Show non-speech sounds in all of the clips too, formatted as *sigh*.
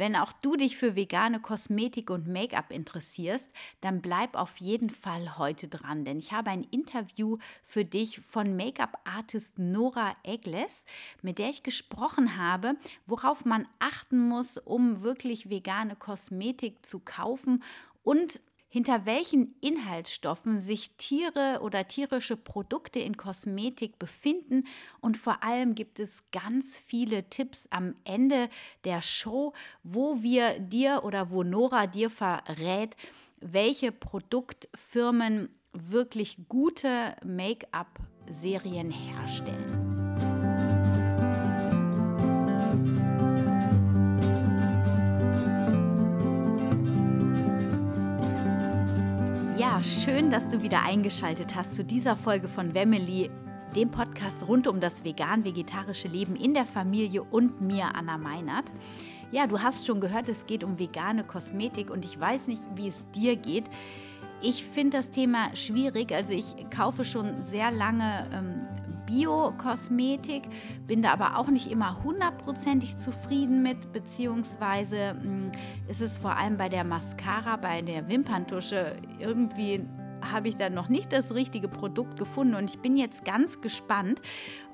Wenn auch du dich für vegane Kosmetik und Make-up interessierst, dann bleib auf jeden Fall heute dran, denn ich habe ein Interview für dich von Make-up-Artist Nora Egles, mit der ich gesprochen habe, worauf man achten muss, um wirklich vegane Kosmetik zu kaufen und hinter welchen Inhaltsstoffen sich Tiere oder tierische Produkte in Kosmetik befinden. Und vor allem gibt es ganz viele Tipps am Ende der Show, wo wir dir oder wo Nora dir verrät, welche Produktfirmen wirklich gute Make-up-Serien herstellen. Schön, dass du wieder eingeschaltet hast zu dieser Folge von Wemmeli, dem Podcast rund um das vegan-vegetarische Leben in der Familie und mir, Anna Meinert. Ja, du hast schon gehört, es geht um vegane Kosmetik und ich weiß nicht, wie es dir geht. Ich finde das Thema schwierig. Also ich kaufe schon sehr lange ähm, Bio-Kosmetik, bin da aber auch nicht immer hundertprozentig zufrieden mit, beziehungsweise mh, hm, ist es vor allem bei der Mascara, bei der Wimperntusche irgendwie habe ich dann noch nicht das richtige Produkt gefunden und ich bin jetzt ganz gespannt,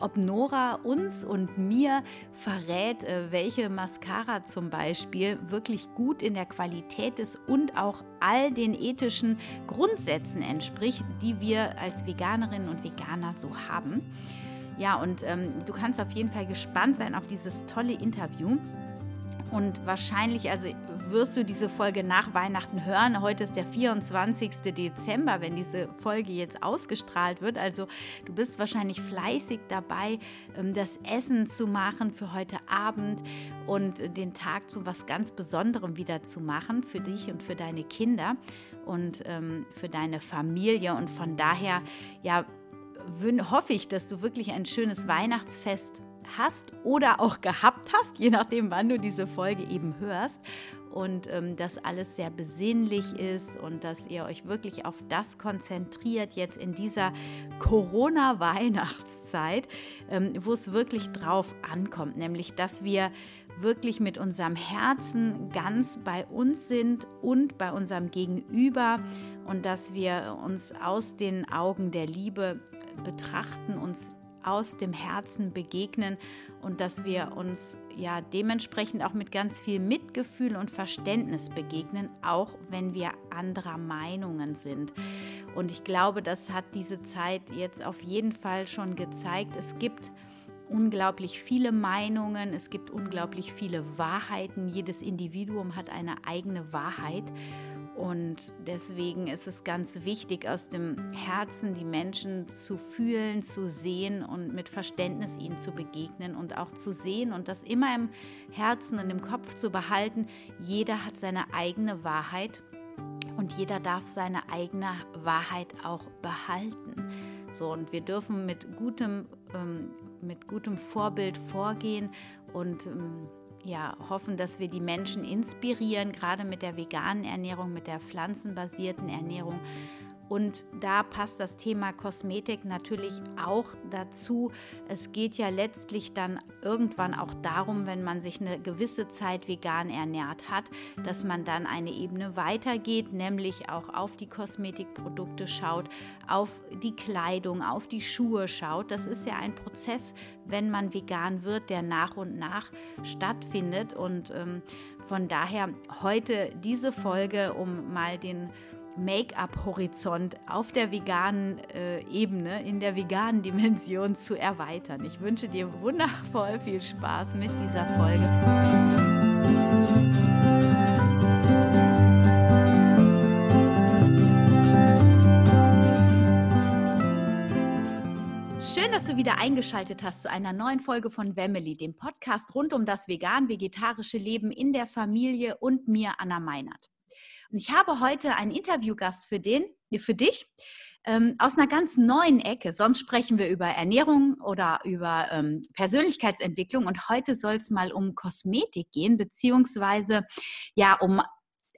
ob Nora uns und mir verrät, äh, welche Mascara zum Beispiel wirklich gut in der Qualität ist und auch all den ethischen Grundsätzen entspricht, die wir als Veganerinnen und Veganer so haben. Ja, und ähm, du kannst auf jeden Fall gespannt sein auf dieses tolle Interview. Und wahrscheinlich, also wirst du diese Folge nach Weihnachten hören. Heute ist der 24. Dezember, wenn diese Folge jetzt ausgestrahlt wird. Also du bist wahrscheinlich fleißig dabei, ähm, das Essen zu machen für heute Abend und den Tag zu was ganz Besonderem wieder zu machen für dich und für deine Kinder und ähm, für deine Familie. Und von daher, ja, hoffe ich, dass du wirklich ein schönes Weihnachtsfest hast oder auch gehabt hast, je nachdem, wann du diese Folge eben hörst. Und ähm, dass alles sehr besinnlich ist und dass ihr euch wirklich auf das konzentriert jetzt in dieser Corona-Weihnachtszeit, ähm, wo es wirklich drauf ankommt, nämlich dass wir wirklich mit unserem Herzen ganz bei uns sind und bei unserem Gegenüber und dass wir uns aus den Augen der Liebe betrachten, uns aus dem Herzen begegnen und dass wir uns ja dementsprechend auch mit ganz viel Mitgefühl und Verständnis begegnen, auch wenn wir anderer Meinungen sind. Und ich glaube, das hat diese Zeit jetzt auf jeden Fall schon gezeigt. Es gibt unglaublich viele Meinungen, es gibt unglaublich viele Wahrheiten. Jedes Individuum hat eine eigene Wahrheit. Und deswegen ist es ganz wichtig, aus dem Herzen die Menschen zu fühlen, zu sehen und mit Verständnis ihnen zu begegnen und auch zu sehen und das immer im Herzen und im Kopf zu behalten. Jeder hat seine eigene Wahrheit und jeder darf seine eigene Wahrheit auch behalten. So, und wir dürfen mit gutem, ähm, mit gutem Vorbild vorgehen und ähm, ja, hoffen, dass wir die Menschen inspirieren, gerade mit der veganen Ernährung, mit der pflanzenbasierten Ernährung und da passt das Thema Kosmetik natürlich auch dazu. Es geht ja letztlich dann irgendwann auch darum, wenn man sich eine gewisse Zeit vegan ernährt hat, dass man dann eine Ebene weitergeht, nämlich auch auf die Kosmetikprodukte schaut, auf die Kleidung, auf die Schuhe schaut. Das ist ja ein Prozess, wenn man vegan wird, der nach und nach stattfindet. Und ähm, von daher heute diese Folge, um mal den Make-up-Horizont auf der veganen äh, Ebene, in der veganen Dimension zu erweitern. Ich wünsche dir wundervoll viel Spaß mit dieser Folge. Schön, dass du wieder eingeschaltet hast zu einer neuen Folge von Wemmeli, dem Podcast rund um das vegan-vegetarische Leben in der Familie und mir, Anna Meinert. Und ich habe heute einen Interviewgast für, den, für dich ähm, aus einer ganz neuen Ecke. Sonst sprechen wir über Ernährung oder über ähm, Persönlichkeitsentwicklung. Und heute soll es mal um Kosmetik gehen, beziehungsweise ja um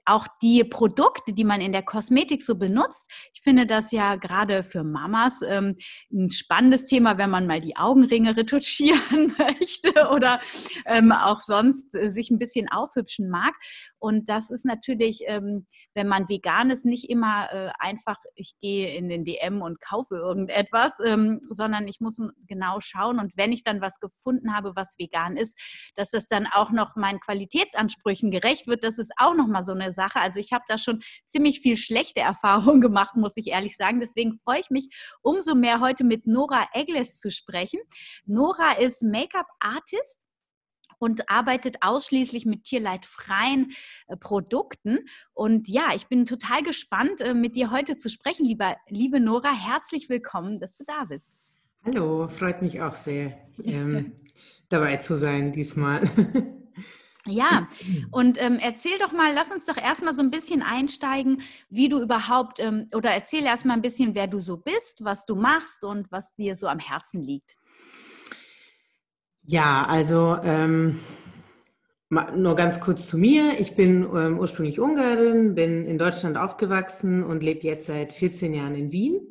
auch die Produkte, die man in der Kosmetik so benutzt. Ich finde das ja gerade für Mamas ähm, ein spannendes Thema, wenn man mal die Augenringe retuschieren *laughs* möchte oder ähm, auch sonst äh, sich ein bisschen aufhübschen mag. Und das ist natürlich, ähm, wenn man vegan ist, nicht immer äh, einfach, ich gehe in den DM und kaufe irgendetwas, ähm, sondern ich muss genau schauen. Und wenn ich dann was gefunden habe, was vegan ist, dass das dann auch noch meinen Qualitätsansprüchen gerecht wird, das ist auch nochmal so eine Sache. Also ich habe da schon ziemlich viel schlechte *laughs* Erfahrungen gemacht, muss ich ehrlich sagen. Deswegen freue ich mich umso mehr heute mit Nora Egles zu sprechen. Nora ist Make-up-Artist und arbeitet ausschließlich mit tierleidfreien äh, Produkten. Und ja, ich bin total gespannt, äh, mit dir heute zu sprechen, lieber, liebe Nora. Herzlich willkommen, dass du da bist. Hallo, freut mich auch sehr, *laughs* ähm, dabei zu sein diesmal. *laughs* Ja, und ähm, erzähl doch mal, lass uns doch erstmal so ein bisschen einsteigen, wie du überhaupt, ähm, oder erzähl erstmal ein bisschen, wer du so bist, was du machst und was dir so am Herzen liegt. Ja, also ähm, nur ganz kurz zu mir. Ich bin ähm, ursprünglich Ungarin, bin in Deutschland aufgewachsen und lebe jetzt seit 14 Jahren in Wien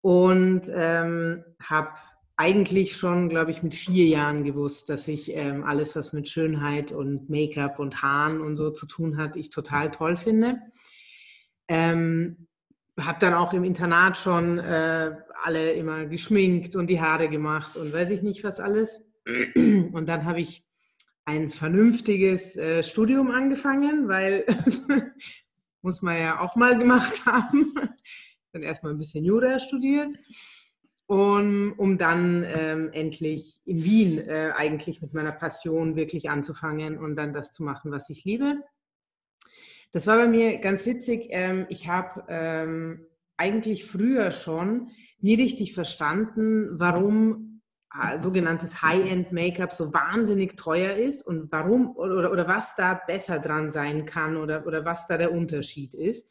und ähm, habe eigentlich schon, glaube ich, mit vier Jahren gewusst, dass ich ähm, alles, was mit Schönheit und Make-up und Haaren und so zu tun hat, ich total toll finde. Ähm, habe dann auch im Internat schon äh, alle immer geschminkt und die Haare gemacht und weiß ich nicht was alles. Und dann habe ich ein vernünftiges äh, Studium angefangen, weil *laughs* muss man ja auch mal gemacht haben. dann erstmal ein bisschen Jura studiert. Und, um dann ähm, endlich in Wien äh, eigentlich mit meiner Passion wirklich anzufangen und dann das zu machen, was ich liebe. Das war bei mir ganz witzig. Ähm, ich habe ähm, eigentlich früher schon nie richtig verstanden, warum äh, sogenanntes High-End-Make-up so wahnsinnig teuer ist und warum oder, oder was da besser dran sein kann oder, oder was da der Unterschied ist.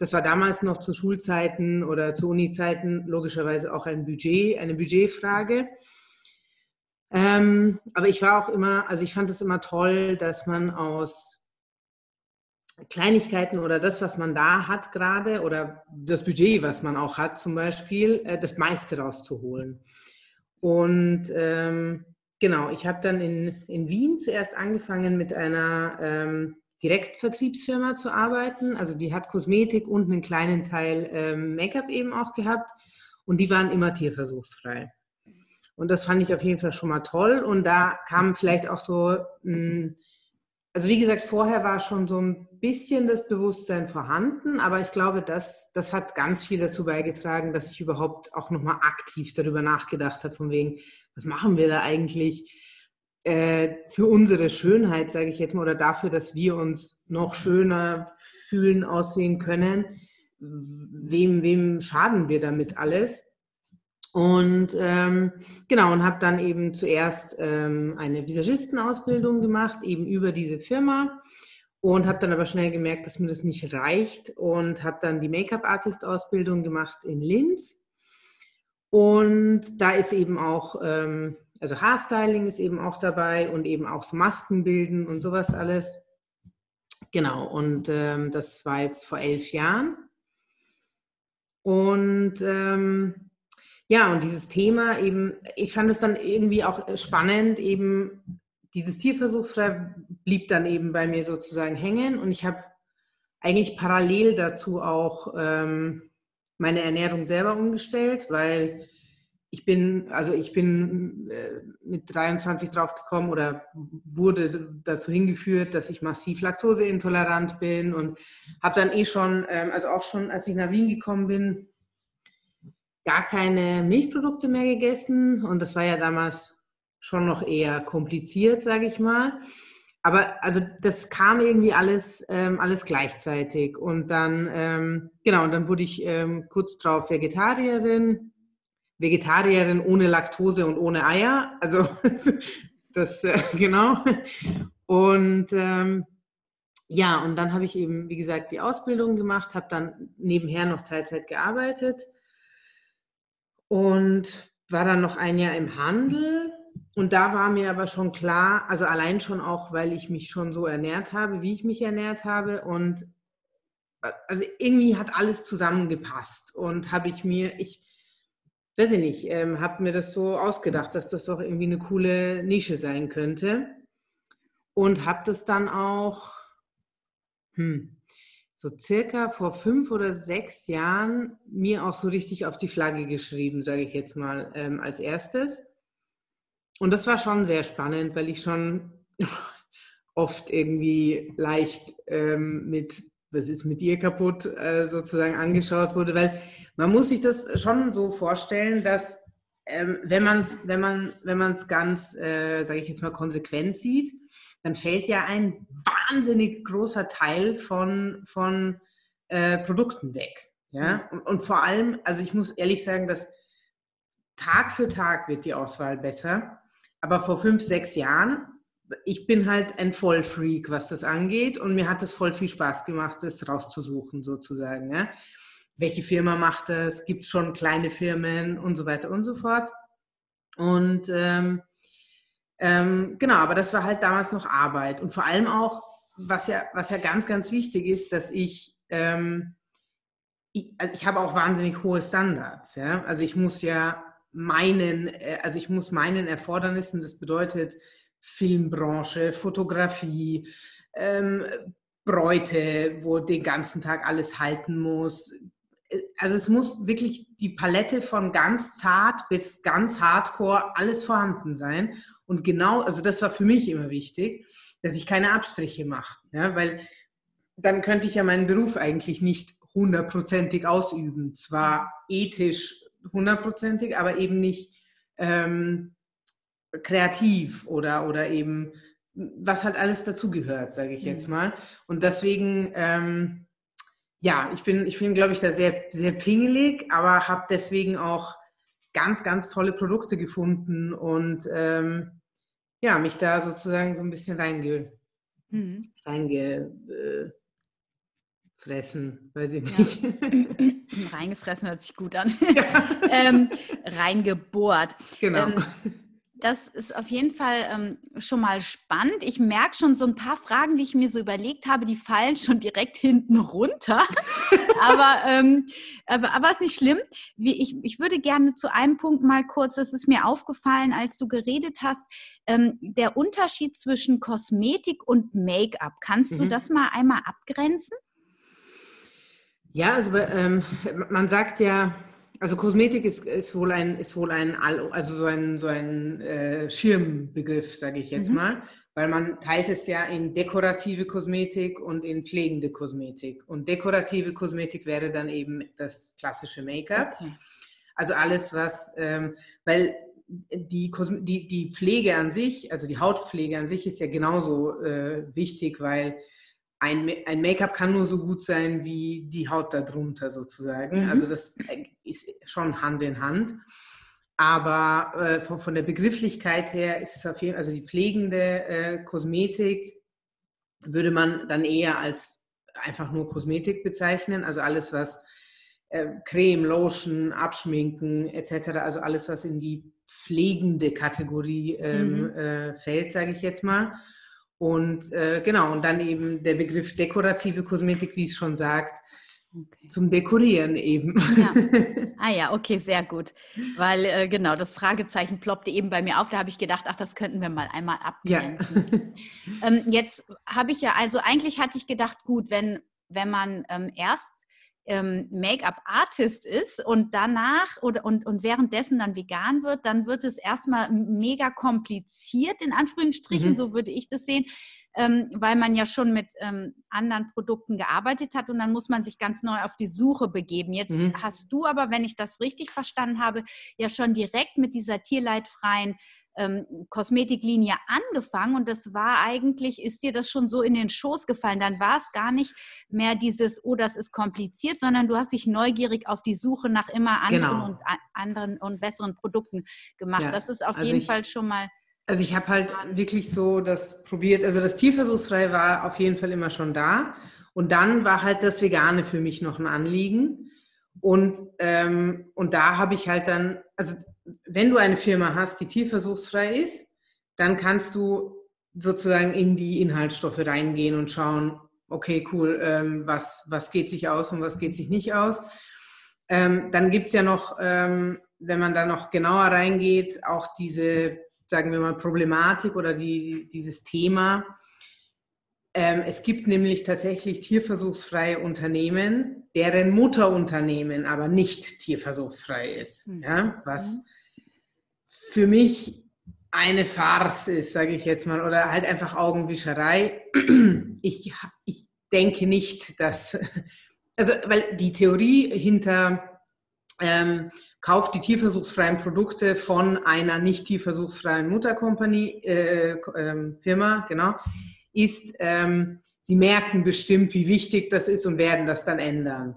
Das war damals noch zu Schulzeiten oder zu Uni-Zeiten logischerweise auch ein Budget, eine Budgetfrage. Ähm, aber ich war auch immer, also ich fand es immer toll, dass man aus Kleinigkeiten oder das, was man da hat gerade oder das Budget, was man auch hat zum Beispiel, äh, das meiste rauszuholen. Und ähm, genau, ich habe dann in, in Wien zuerst angefangen mit einer ähm, Direktvertriebsfirma zu arbeiten. Also die hat Kosmetik und einen kleinen Teil ähm, Make-up eben auch gehabt. Und die waren immer tierversuchsfrei. Und das fand ich auf jeden Fall schon mal toll. Und da kam vielleicht auch so, mh, also wie gesagt, vorher war schon so ein bisschen das Bewusstsein vorhanden, aber ich glaube, das, das hat ganz viel dazu beigetragen, dass ich überhaupt auch nochmal aktiv darüber nachgedacht habe, von wegen, was machen wir da eigentlich äh, für unsere Schönheit, sage ich jetzt mal, oder dafür, dass wir uns noch schöner fühlen, aussehen können. Wem, wem schaden wir damit alles? Und ähm, genau, und habe dann eben zuerst ähm, eine Visagistenausbildung gemacht, eben über diese Firma. Und habe dann aber schnell gemerkt, dass mir das nicht reicht und habe dann die Make-up-Artist-Ausbildung gemacht in Linz. Und da ist eben auch, ähm, also Haarstyling ist eben auch dabei und eben auch so Maskenbilden und sowas alles. Genau, und ähm, das war jetzt vor elf Jahren. Und ähm, ja, und dieses Thema eben, ich fand es dann irgendwie auch spannend, eben dieses Tierversuchsfrei blieb dann eben bei mir sozusagen hängen und ich habe eigentlich parallel dazu auch ähm, meine Ernährung selber umgestellt, weil ich bin, also ich bin äh, mit 23 draufgekommen oder wurde dazu hingeführt, dass ich massiv laktoseintolerant bin und habe dann eh schon, ähm, also auch schon, als ich nach Wien gekommen bin, gar keine Milchprodukte mehr gegessen und das war ja damals schon noch eher kompliziert, sage ich mal. Aber also das kam irgendwie alles, ähm, alles gleichzeitig. Und dann, ähm, genau, und dann wurde ich ähm, kurz drauf Vegetarierin. Vegetarierin ohne Laktose und ohne Eier. Also *laughs* das, äh, genau. Und ähm, ja, und dann habe ich eben, wie gesagt, die Ausbildung gemacht, habe dann nebenher noch Teilzeit gearbeitet und war dann noch ein Jahr im Handel und da war mir aber schon klar, also allein schon auch, weil ich mich schon so ernährt habe, wie ich mich ernährt habe und also irgendwie hat alles zusammengepasst und habe ich mir, ich weiß ich nicht, ähm, habe mir das so ausgedacht, dass das doch irgendwie eine coole Nische sein könnte und habe das dann auch, hm, so circa vor fünf oder sechs Jahren mir auch so richtig auf die Flagge geschrieben, sage ich jetzt mal ähm, als erstes. Und das war schon sehr spannend, weil ich schon *laughs* oft irgendwie leicht ähm, mit was ist mit dir kaputt, äh, sozusagen angeschaut wurde, weil man muss sich das schon so vorstellen, dass ähm, wenn man es wenn man, wenn ganz, äh, sage ich jetzt mal, konsequent sieht, dann fällt ja ein wahnsinnig großer Teil von, von äh, Produkten weg. Ja? Und, und vor allem, also ich muss ehrlich sagen, dass Tag für Tag wird die Auswahl besser. Aber vor fünf, sechs Jahren ich bin halt ein Vollfreak, was das angeht und mir hat es voll viel Spaß gemacht, das rauszusuchen sozusagen. Ja? Welche Firma macht das? Gibt es schon kleine Firmen und so weiter und so fort. Und ähm, ähm, genau, aber das war halt damals noch Arbeit und vor allem auch, was ja, was ja ganz, ganz wichtig ist, dass ich, ähm, ich, also ich habe auch wahnsinnig hohe Standards. Ja? Also ich muss ja meinen, äh, also ich muss meinen Erfordernissen, das bedeutet, Filmbranche, Fotografie, ähm, Bräute, wo den ganzen Tag alles halten muss. Also es muss wirklich die Palette von ganz zart bis ganz hardcore alles vorhanden sein. Und genau, also das war für mich immer wichtig, dass ich keine Abstriche mache, ja, weil dann könnte ich ja meinen Beruf eigentlich nicht hundertprozentig ausüben. Zwar ethisch hundertprozentig, aber eben nicht ähm, kreativ oder, oder eben, was halt alles dazugehört, sage ich jetzt mhm. mal. Und deswegen, ähm, ja, ich bin, ich bin, glaube ich, da sehr, sehr pingelig, aber habe deswegen auch ganz, ganz tolle Produkte gefunden und ähm, ja, mich da sozusagen so ein bisschen reinge, mhm. reingefressen, äh, weiß ich nicht. Ja. Reingefressen hört sich gut an. *laughs* Ja. ähm, reingebohrt. Genau. Ähm, das ist auf jeden Fall ähm, schon mal spannend. Ich merke schon so ein paar Fragen, die ich mir so überlegt habe, die fallen schon direkt *laughs* hinten runter. *laughs* aber, ähm, aber, aber ist nicht schlimm. Wie ich, ich würde gerne zu einem Punkt mal kurz, das ist mir aufgefallen, als du geredet hast, ähm, der Unterschied zwischen Kosmetik und Make-up. Kannst du mhm. das mal einmal abgrenzen? Ja, also ähm, man sagt ja, also Kosmetik ist, ist wohl ein, ist wohl ein, also so ein, so ein äh, Schirmbegriff, sage ich jetzt mhm. mal, weil man teilt es ja in dekorative Kosmetik und in pflegende Kosmetik. Und dekorative Kosmetik wäre dann eben das klassische Make-up. Okay. Also alles, was, ähm, weil die, die, die Pflege an sich, also die Hautpflege an sich ist ja genauso äh, wichtig, weil ein, ein Make-up kann nur so gut sein wie die Haut darunter sozusagen. Mhm. Also das ist schon Hand in Hand. Aber äh, von, von, der Begrifflichkeit her ist es auf jeden Fall, also die pflegende äh, Kosmetik würde man dann eher als einfach nur Kosmetik bezeichnen. Also alles, was äh, Creme, Lotion, Abschminken etc., also alles, was in die pflegende Kategorie ähm, mhm. Äh, fällt, sage ich jetzt mal. Und äh, genau, und dann eben der Begriff dekorative Kosmetik, wie es schon sagt, okay. zum Dekorieren eben. Ja. *laughs* Ah ja, okay, sehr gut. Weil äh, genau, das Fragezeichen ploppte eben bei mir auf. Da habe ich gedacht, ach, das könnten wir mal einmal abgrenzen. Ja. ähm, jetzt habe ich ja, also eigentlich hatte ich gedacht, gut, wenn, wenn man ähm, erst ähm, Make-up-Artist ist und danach oder, und, und währenddessen dann vegan wird, dann wird es erstmal mega kompliziert, in Anführungsstrichen, mhm. so würde ich das sehen, ähm, weil man ja schon mit ähm, anderen Produkten gearbeitet hat und dann muss man sich ganz neu auf die Suche begeben. Jetzt mhm. hast du aber, wenn ich das richtig verstanden habe, ja schon direkt mit dieser tierleidfreien ähm, Kosmetiklinie angefangen und das war eigentlich, ist dir das schon so in den Schoß gefallen? Dann war es gar nicht mehr dieses, oh, das ist kompliziert, sondern du hast dich neugierig auf die Suche nach immer anderen genau. und anderen und besseren Produkten gemacht. Ja, das ist auf also jeden ich, Fall schon mal. Also ich habe halt wirklich so das probiert, also das Tierversuchsfrei war auf jeden Fall immer schon da. Und dann war halt das Vegane für mich noch ein Anliegen. Und, ähm, und da habe ich halt dann, also wenn du eine Firma hast, die tierversuchsfrei ist, dann kannst du sozusagen in die Inhaltsstoffe reingehen und schauen, okay, cool, ähm, was, was geht sich aus und was geht sich nicht aus. Ähm, dann gibt es ja noch, ähm, wenn man da noch genauer reingeht, auch diese, sagen wir mal, Problematik oder die, dieses Thema. Ähm, es gibt nämlich tatsächlich tierversuchsfreie Unternehmen, deren Mutterunternehmen aber nicht tierversuchsfrei ist. Mhm. Ja, was für mich eine Farce ist, sage ich jetzt mal, oder halt einfach Augenwischerei. *clears throat* Ich, ich denke nicht, dass, *laughs* also weil die Theorie hinter ähm, kauft die tierversuchsfreien Produkte von einer nicht tierversuchsfreien Mutterkompanie, äh, äh, Firma, genau, ist, ähm, sie merken bestimmt, wie wichtig das ist und werden das dann ändern.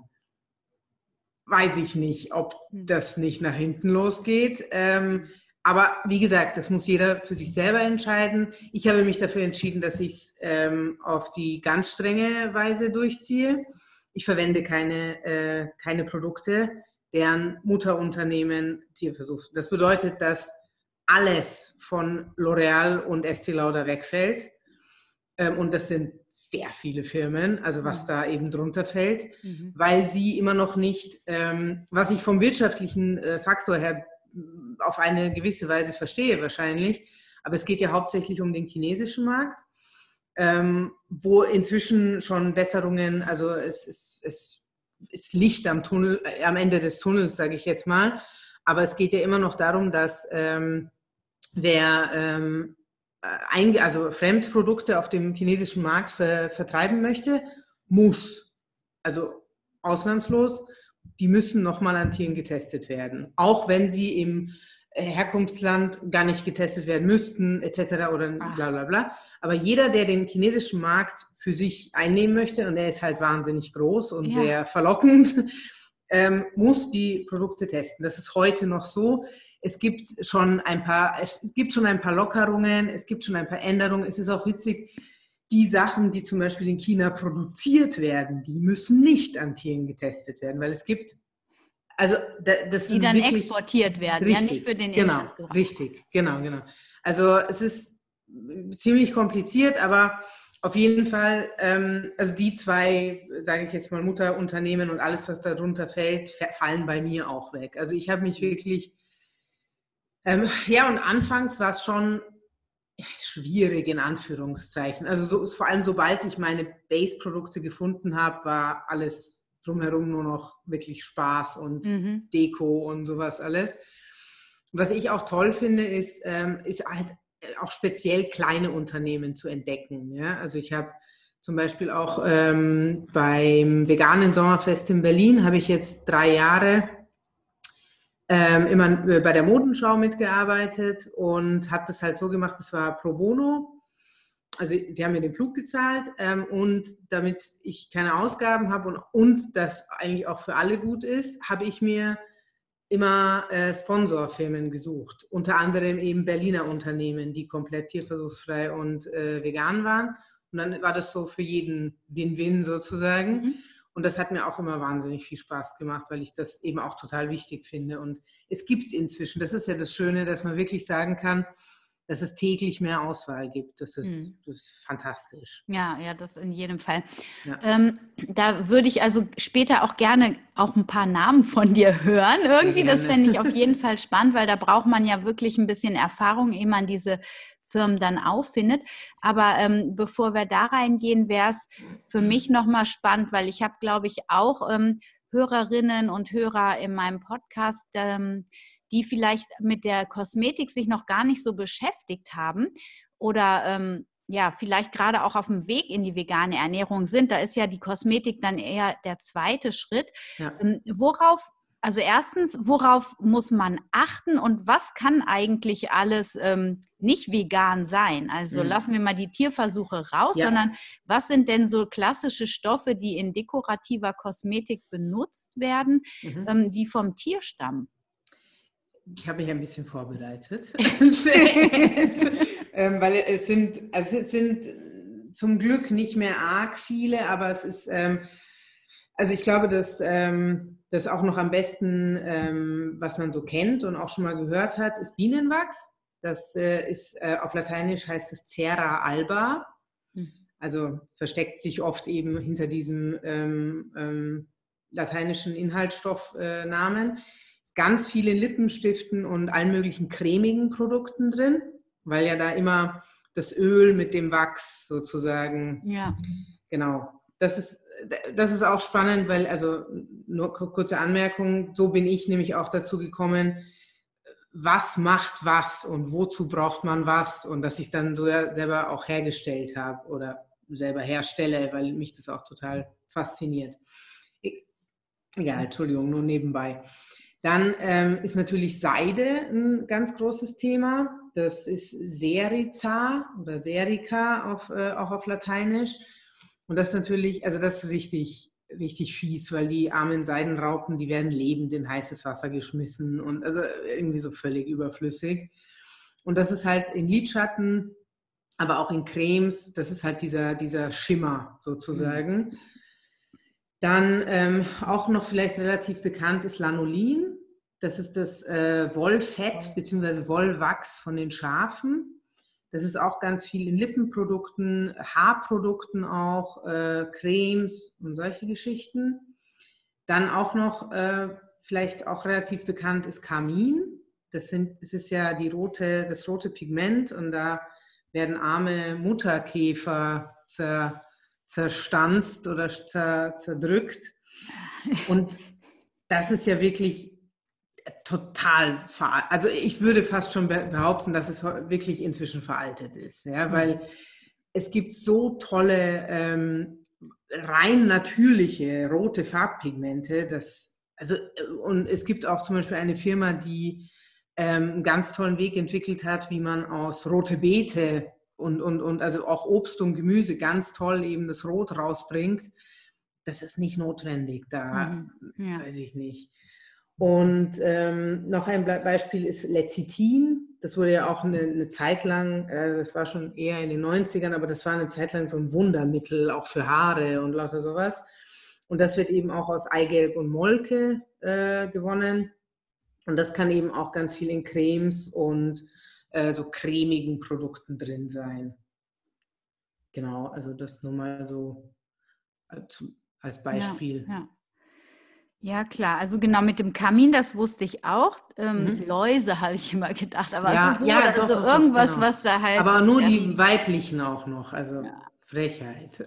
Weiß ich nicht, ob hm. das nicht nach hinten losgeht. Ähm, aber wie gesagt, das muss jeder für sich selber entscheiden. Ich habe mich dafür entschieden, dass ich es ähm, auf die ganz strenge Weise durchziehe. Ich verwende keine, äh, keine Produkte, deren Mutterunternehmen Tierversuchs. Das bedeutet, dass alles von L'Oreal und Estee Lauder wegfällt. Ähm, und das sind sehr viele Firmen, also was mhm. da eben drunter fällt, mhm. weil sie immer noch nicht, ähm, was ich vom wirtschaftlichen äh, Faktor her auf eine gewisse Weise verstehe wahrscheinlich. Aber es geht ja hauptsächlich um den chinesischen Markt, ähm, wo inzwischen schon Besserungen, also es ist, es ist Licht am, Tunnel, äh, am Ende des Tunnels, sage ich jetzt mal. Aber es geht ja immer noch darum, dass ähm, wer ähm, ein, also Fremdprodukte auf dem chinesischen Markt ver, vertreiben möchte, muss, also ausnahmslos, die müssen nochmal an Tieren getestet werden. Auch wenn sie im äh, Herkunftsland gar nicht getestet werden müssten, etc. oder bla bla bla. Aber jeder, der den chinesischen Markt für sich einnehmen möchte, und der ist halt wahnsinnig groß und ja. sehr verlockend, *laughs* ähm, muss die Produkte testen. Das ist heute noch so. Es gibt schon ein paar, es gibt schon ein paar Lockerungen, es gibt schon ein paar Änderungen. Es ist auch witzig, die Sachen, die zum Beispiel in China produziert werden, die müssen nicht an Tieren getestet werden, weil es gibt, also das die dann exportiert werden, richtig, ja nicht für den genau, richtig, genau, genau. Also es ist ziemlich kompliziert, aber auf jeden Fall, ähm, also die zwei, sage ich jetzt mal, Mutterunternehmen und alles, was darunter fällt, fallen bei mir auch weg. Also ich habe mich wirklich, ähm, ja, und anfangs war es schon schwierig in Anführungszeichen. Also so, vor allem sobald ich meine Base-Produkte gefunden habe, war alles drumherum nur noch wirklich Spaß und mhm. Deko und sowas alles. Was ich auch toll finde, ist, ähm, ist halt auch speziell kleine Unternehmen zu entdecken. Ja? Also ich habe zum Beispiel auch ähm, beim veganen Sommerfest in Berlin habe ich jetzt drei Jahre ähm, immer äh, bei der Modenschau mitgearbeitet und habe das halt so gemacht, das war pro bono. Also sie haben mir den Flug gezahlt ähm, und damit ich keine Ausgaben habe und, und das eigentlich auch für alle gut ist, habe ich mir immer äh, Sponsorfirmen gesucht. Unter anderem eben Berliner Unternehmen, die komplett tierversuchsfrei und äh, vegan waren. Und dann war das so für jeden Win-Win sozusagen. Mhm. Und das hat mir auch immer wahnsinnig viel Spaß gemacht, weil ich das eben auch total wichtig finde. Und es gibt inzwischen, das ist ja das Schöne, dass man wirklich sagen kann, dass es täglich mehr Auswahl gibt. Das ist, hm. das ist fantastisch. Ja, ja, das in jedem Fall. Ja. Ähm, da würde ich also später auch gerne auch ein paar Namen von dir hören. Irgendwie, das fände ich auf *laughs* jeden Fall spannend, weil da braucht man ja wirklich ein bisschen Erfahrung, ehe man diese Firmen dann auffindet. Aber ähm, bevor wir da reingehen, wäre es für mich nochmal spannend, weil ich habe, glaube ich, auch ähm, Hörerinnen und Hörer in meinem Podcast, ähm, die vielleicht mit der Kosmetik sich noch gar nicht so beschäftigt haben oder ähm, ja, vielleicht gerade auch auf dem Weg in die vegane Ernährung sind. Da ist ja die Kosmetik dann eher der zweite Schritt. Ja. Ähm, worauf also erstens, worauf muss man achten und was kann eigentlich alles ähm, nicht vegan sein? Also mhm. lassen wir mal die Tierversuche raus, ja. sondern was sind denn so klassische Stoffe, die in dekorativer Kosmetik benutzt werden, mhm. ähm, die vom Tier stammen? Ich habe mich ein bisschen vorbereitet, *laughs* *laughs* ähm, weil es sind, also es sind zum Glück nicht mehr arg viele, aber es ist ähm, Also ich glaube, dass ähm, das auch noch am besten, ähm, was man so kennt und auch schon mal gehört hat, ist Bienenwachs. Das äh, ist äh, auf Lateinisch heißt es Cera alba. Mhm. Also versteckt sich oft eben hinter diesem ähm, ähm, lateinischen Inhaltsstoffnamen. Äh, Ganz viele Lippenstiften und allen möglichen cremigen Produkten drin, weil ja da immer das Öl mit dem Wachs sozusagen. Ja. Genau. Das ist, das ist auch spannend, weil, also nur kurze Anmerkung, so bin ich nämlich auch dazu gekommen, was macht was und wozu braucht man was und dass ich dann so selber auch hergestellt habe oder selber herstelle, weil mich das auch total fasziniert. Ja, Entschuldigung, nur nebenbei. Dann ähm, ist natürlich Seide ein ganz großes Thema. Das ist Serica oder Serica auf, äh, auch auf Lateinisch. Und das ist natürlich, also das ist richtig, richtig fies, weil die armen Seidenraupen, die werden lebend in heißes Wasser geschmissen und also irgendwie so völlig überflüssig. Und das ist halt in Lidschatten, aber auch in Cremes, das ist halt dieser, dieser Schimmer sozusagen. Mhm. Dann ähm, auch noch vielleicht relativ bekannt ist Lanolin. Das ist das äh, Wollfett bzw. Wollwachs von den Schafen. Das ist auch ganz viel in Lippenprodukten, Haarprodukten auch, äh, Cremes und solche Geschichten. Dann auch noch, äh, vielleicht auch relativ bekannt ist Kamin. Das, sind, das ist ja die rote, das rote Pigment und da werden arme Mutterkäfer zer, zerstanzt oder zer, zerdrückt. *laughs* Und das ist ja wirklich total veraltet. Also ich würde fast schon behaupten, dass es wirklich inzwischen veraltet ist, ja, mhm. weil es gibt so tolle ähm, rein natürliche rote Farbpigmente, dass also und es gibt auch zum Beispiel eine Firma, die ähm, einen ganz tollen Weg entwickelt hat, wie man aus rote Beete und, und, und also auch Obst und Gemüse ganz toll eben das Rot rausbringt. Das ist nicht notwendig, da mhm, ja. weiß ich nicht. Und ähm, noch ein Beispiel ist Lecithin. Das wurde ja auch eine, eine Zeit lang, äh, das war schon eher in den 90ern, aber das war eine Zeit lang so ein Wundermittel, auch für Haare und lauter sowas. Und das wird eben auch aus Eigelb und Molke äh, gewonnen. Und das kann eben auch ganz viel in Cremes und äh, so cremigen Produkten drin sein. Genau, also das nur mal so äh, als Beispiel. Ja, ja. Ja, klar. Also genau mit dem Kamin, das wusste ich auch. Ähm, mhm. Läuse habe ich immer gedacht, aber ja, es ist so, ja, also doch, irgendwas, genau. was da halt. Aber nur die weiblichen auch noch, also ja. Frechheit.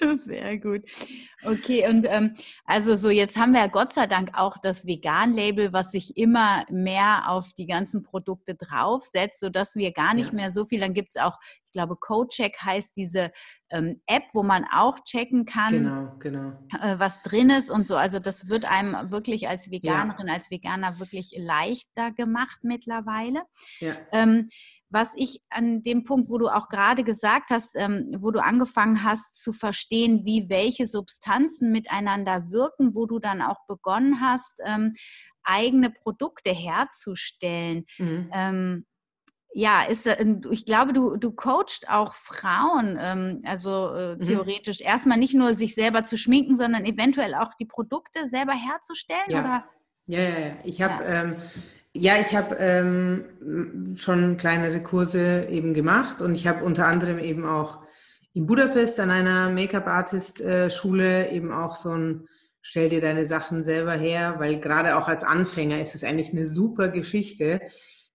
*laughs* Sehr gut. Okay, und ähm, also so, jetzt haben wir ja Gott sei Dank auch das Vegan-Label, was sich immer mehr auf die ganzen Produkte draufsetzt, sodass wir gar nicht ja. mehr so viel, dann gibt es auch, ich glaube, CoCheck heißt diese ähm, App, wo man auch checken kann, genau, genau. Äh, was drin ist und so. Also das wird einem wirklich als Veganerin, ja. als Veganer wirklich leichter gemacht mittlerweile. Ja. Ähm, was ich an dem Punkt, wo du auch gerade gesagt hast, ähm, wo du angefangen hast zu verstehen, wie welche Substanzen miteinander wirken, wo du dann auch begonnen hast, ähm, eigene Produkte herzustellen. Mhm. Ähm, ja, ist, äh, ich glaube, du, du coachst auch Frauen, ähm, also äh, mhm. theoretisch mhm. erstmal nicht nur sich selber zu schminken, sondern eventuell auch die Produkte selber herzustellen, ja. oder? Ja, ja, ja. Ich habe ja. ähm, ja, ich habe ähm, schon kleinere Kurse eben gemacht und ich habe unter anderem eben auch in Budapest an einer Make-up-Artist-Schule eben auch so ein Stell dir deine Sachen selber her, weil gerade auch als Anfänger ist es eigentlich eine super Geschichte,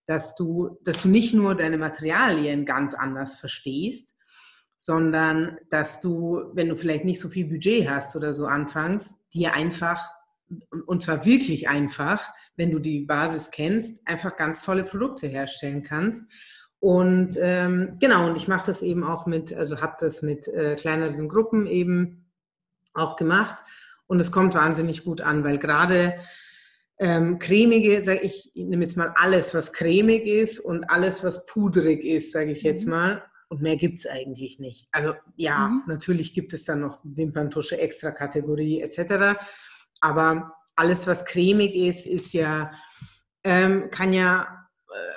dass du, dass du nicht nur deine Materialien ganz anders verstehst, sondern dass du, wenn du vielleicht nicht so viel Budget hast oder so anfangs, dir einfach und zwar wirklich einfach, wenn du die Basis kennst, einfach ganz tolle Produkte herstellen kannst. Und ähm, genau, und ich mache das eben auch mit, also habe das mit äh, kleineren Gruppen eben auch gemacht. Und es kommt wahnsinnig gut an, weil gerade ähm, cremige, sage ich, ich nehme jetzt mal alles, was cremig ist und alles, was pudrig ist, sage ich jetzt mhm. mal. Und mehr gibt es eigentlich nicht. Also ja, mhm. natürlich gibt es dann noch Wimperntusche, Extra-Kategorie etc. Aber alles, was cremig ist, ist ja, ähm, kann ja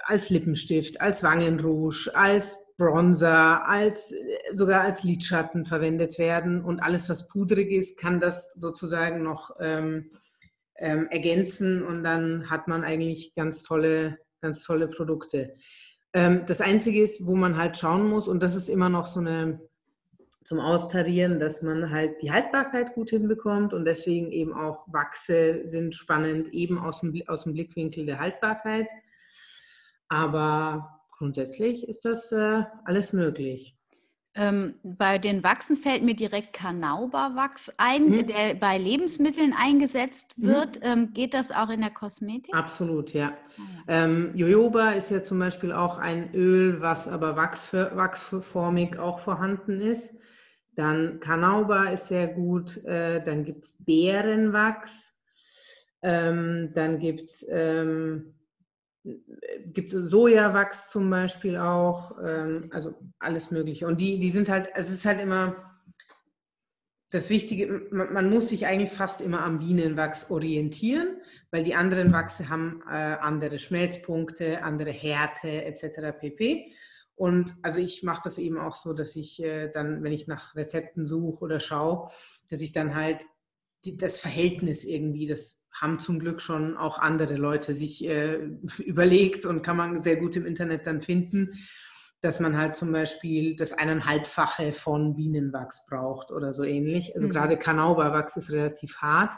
als Lippenstift, als Wangenrouge, als Bronzer, als sogar als Lidschatten verwendet werden und alles, was pudrig ist, kann das sozusagen noch ähm, ähm, ergänzen und dann hat man eigentlich ganz tolle, ganz tolle Produkte. Ähm, das Einzige ist, wo man halt schauen muss, und das ist immer noch so eine zum Austarieren, dass man halt die Haltbarkeit gut hinbekommt und deswegen eben auch Wachse sind spannend, eben aus dem, aus dem Blickwinkel der Haltbarkeit. Aber grundsätzlich ist das äh, alles möglich. Ähm, bei den Wachsen fällt mir direkt Kanauberwachs ein, mhm. der bei Lebensmitteln eingesetzt mhm. wird. Mhm. Ähm, geht das auch in der Kosmetik? Absolut, ja. Ah, ja. Ähm, Jojoba ist ja zum Beispiel auch ein Öl, was aber wachsförmig auch vorhanden ist. Dann Kanauber ist sehr gut. Äh, dann gibt es Bärenwachs. Ähm, dann gibt es ähm, gibt es Sojawachs zum Beispiel auch, ähm, also alles Mögliche. Und die, die sind halt, es ist halt immer das Wichtige, man, man, muss sich eigentlich fast immer am Bienenwachs orientieren, weil die anderen Wachse haben äh, andere Schmelzpunkte, andere Härte etc. pp. Und also ich mache das eben auch so, dass ich äh, dann, wenn ich nach Rezepten suche oder schaue, dass ich dann halt die, das Verhältnis irgendwie, das haben zum Glück schon auch andere Leute sich äh, *laughs* überlegt und kann man sehr gut im Internet dann finden, dass man halt zum Beispiel das eineinhalbfache von Bienenwachs braucht oder so ähnlich. Also mhm. gerade Kanauberwachs ist relativ hart,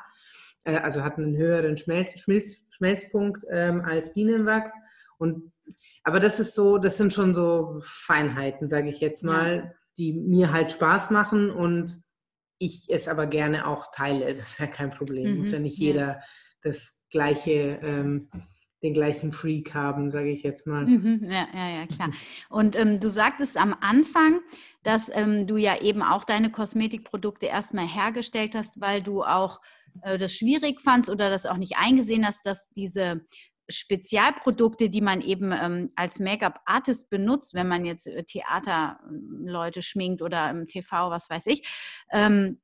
äh, also hat einen höheren Schmelz, Schmelz, Schmelzpunkt ähm, als Bienenwachs. Und aber das ist so, das sind schon so Feinheiten, sage ich jetzt mal, ja. die mir halt Spaß machen und ich es aber gerne auch teile. *laughs* Das ist ja kein Problem. Mhm. Muss ja nicht jeder das gleiche, ähm, den gleichen Freak haben, sage ich jetzt mal. Mhm. Ja, ja, ja, klar. Und ähm, du sagtest am Anfang, dass ähm, du ja eben auch deine Kosmetikprodukte erstmal hergestellt hast, weil du auch äh, das schwierig fandst oder das auch nicht eingesehen hast, dass diese Spezialprodukte, die man eben ähm, als Make-up-Artist benutzt, wenn man jetzt äh, Theaterleute schminkt oder im TV, was weiß ich. Ähm,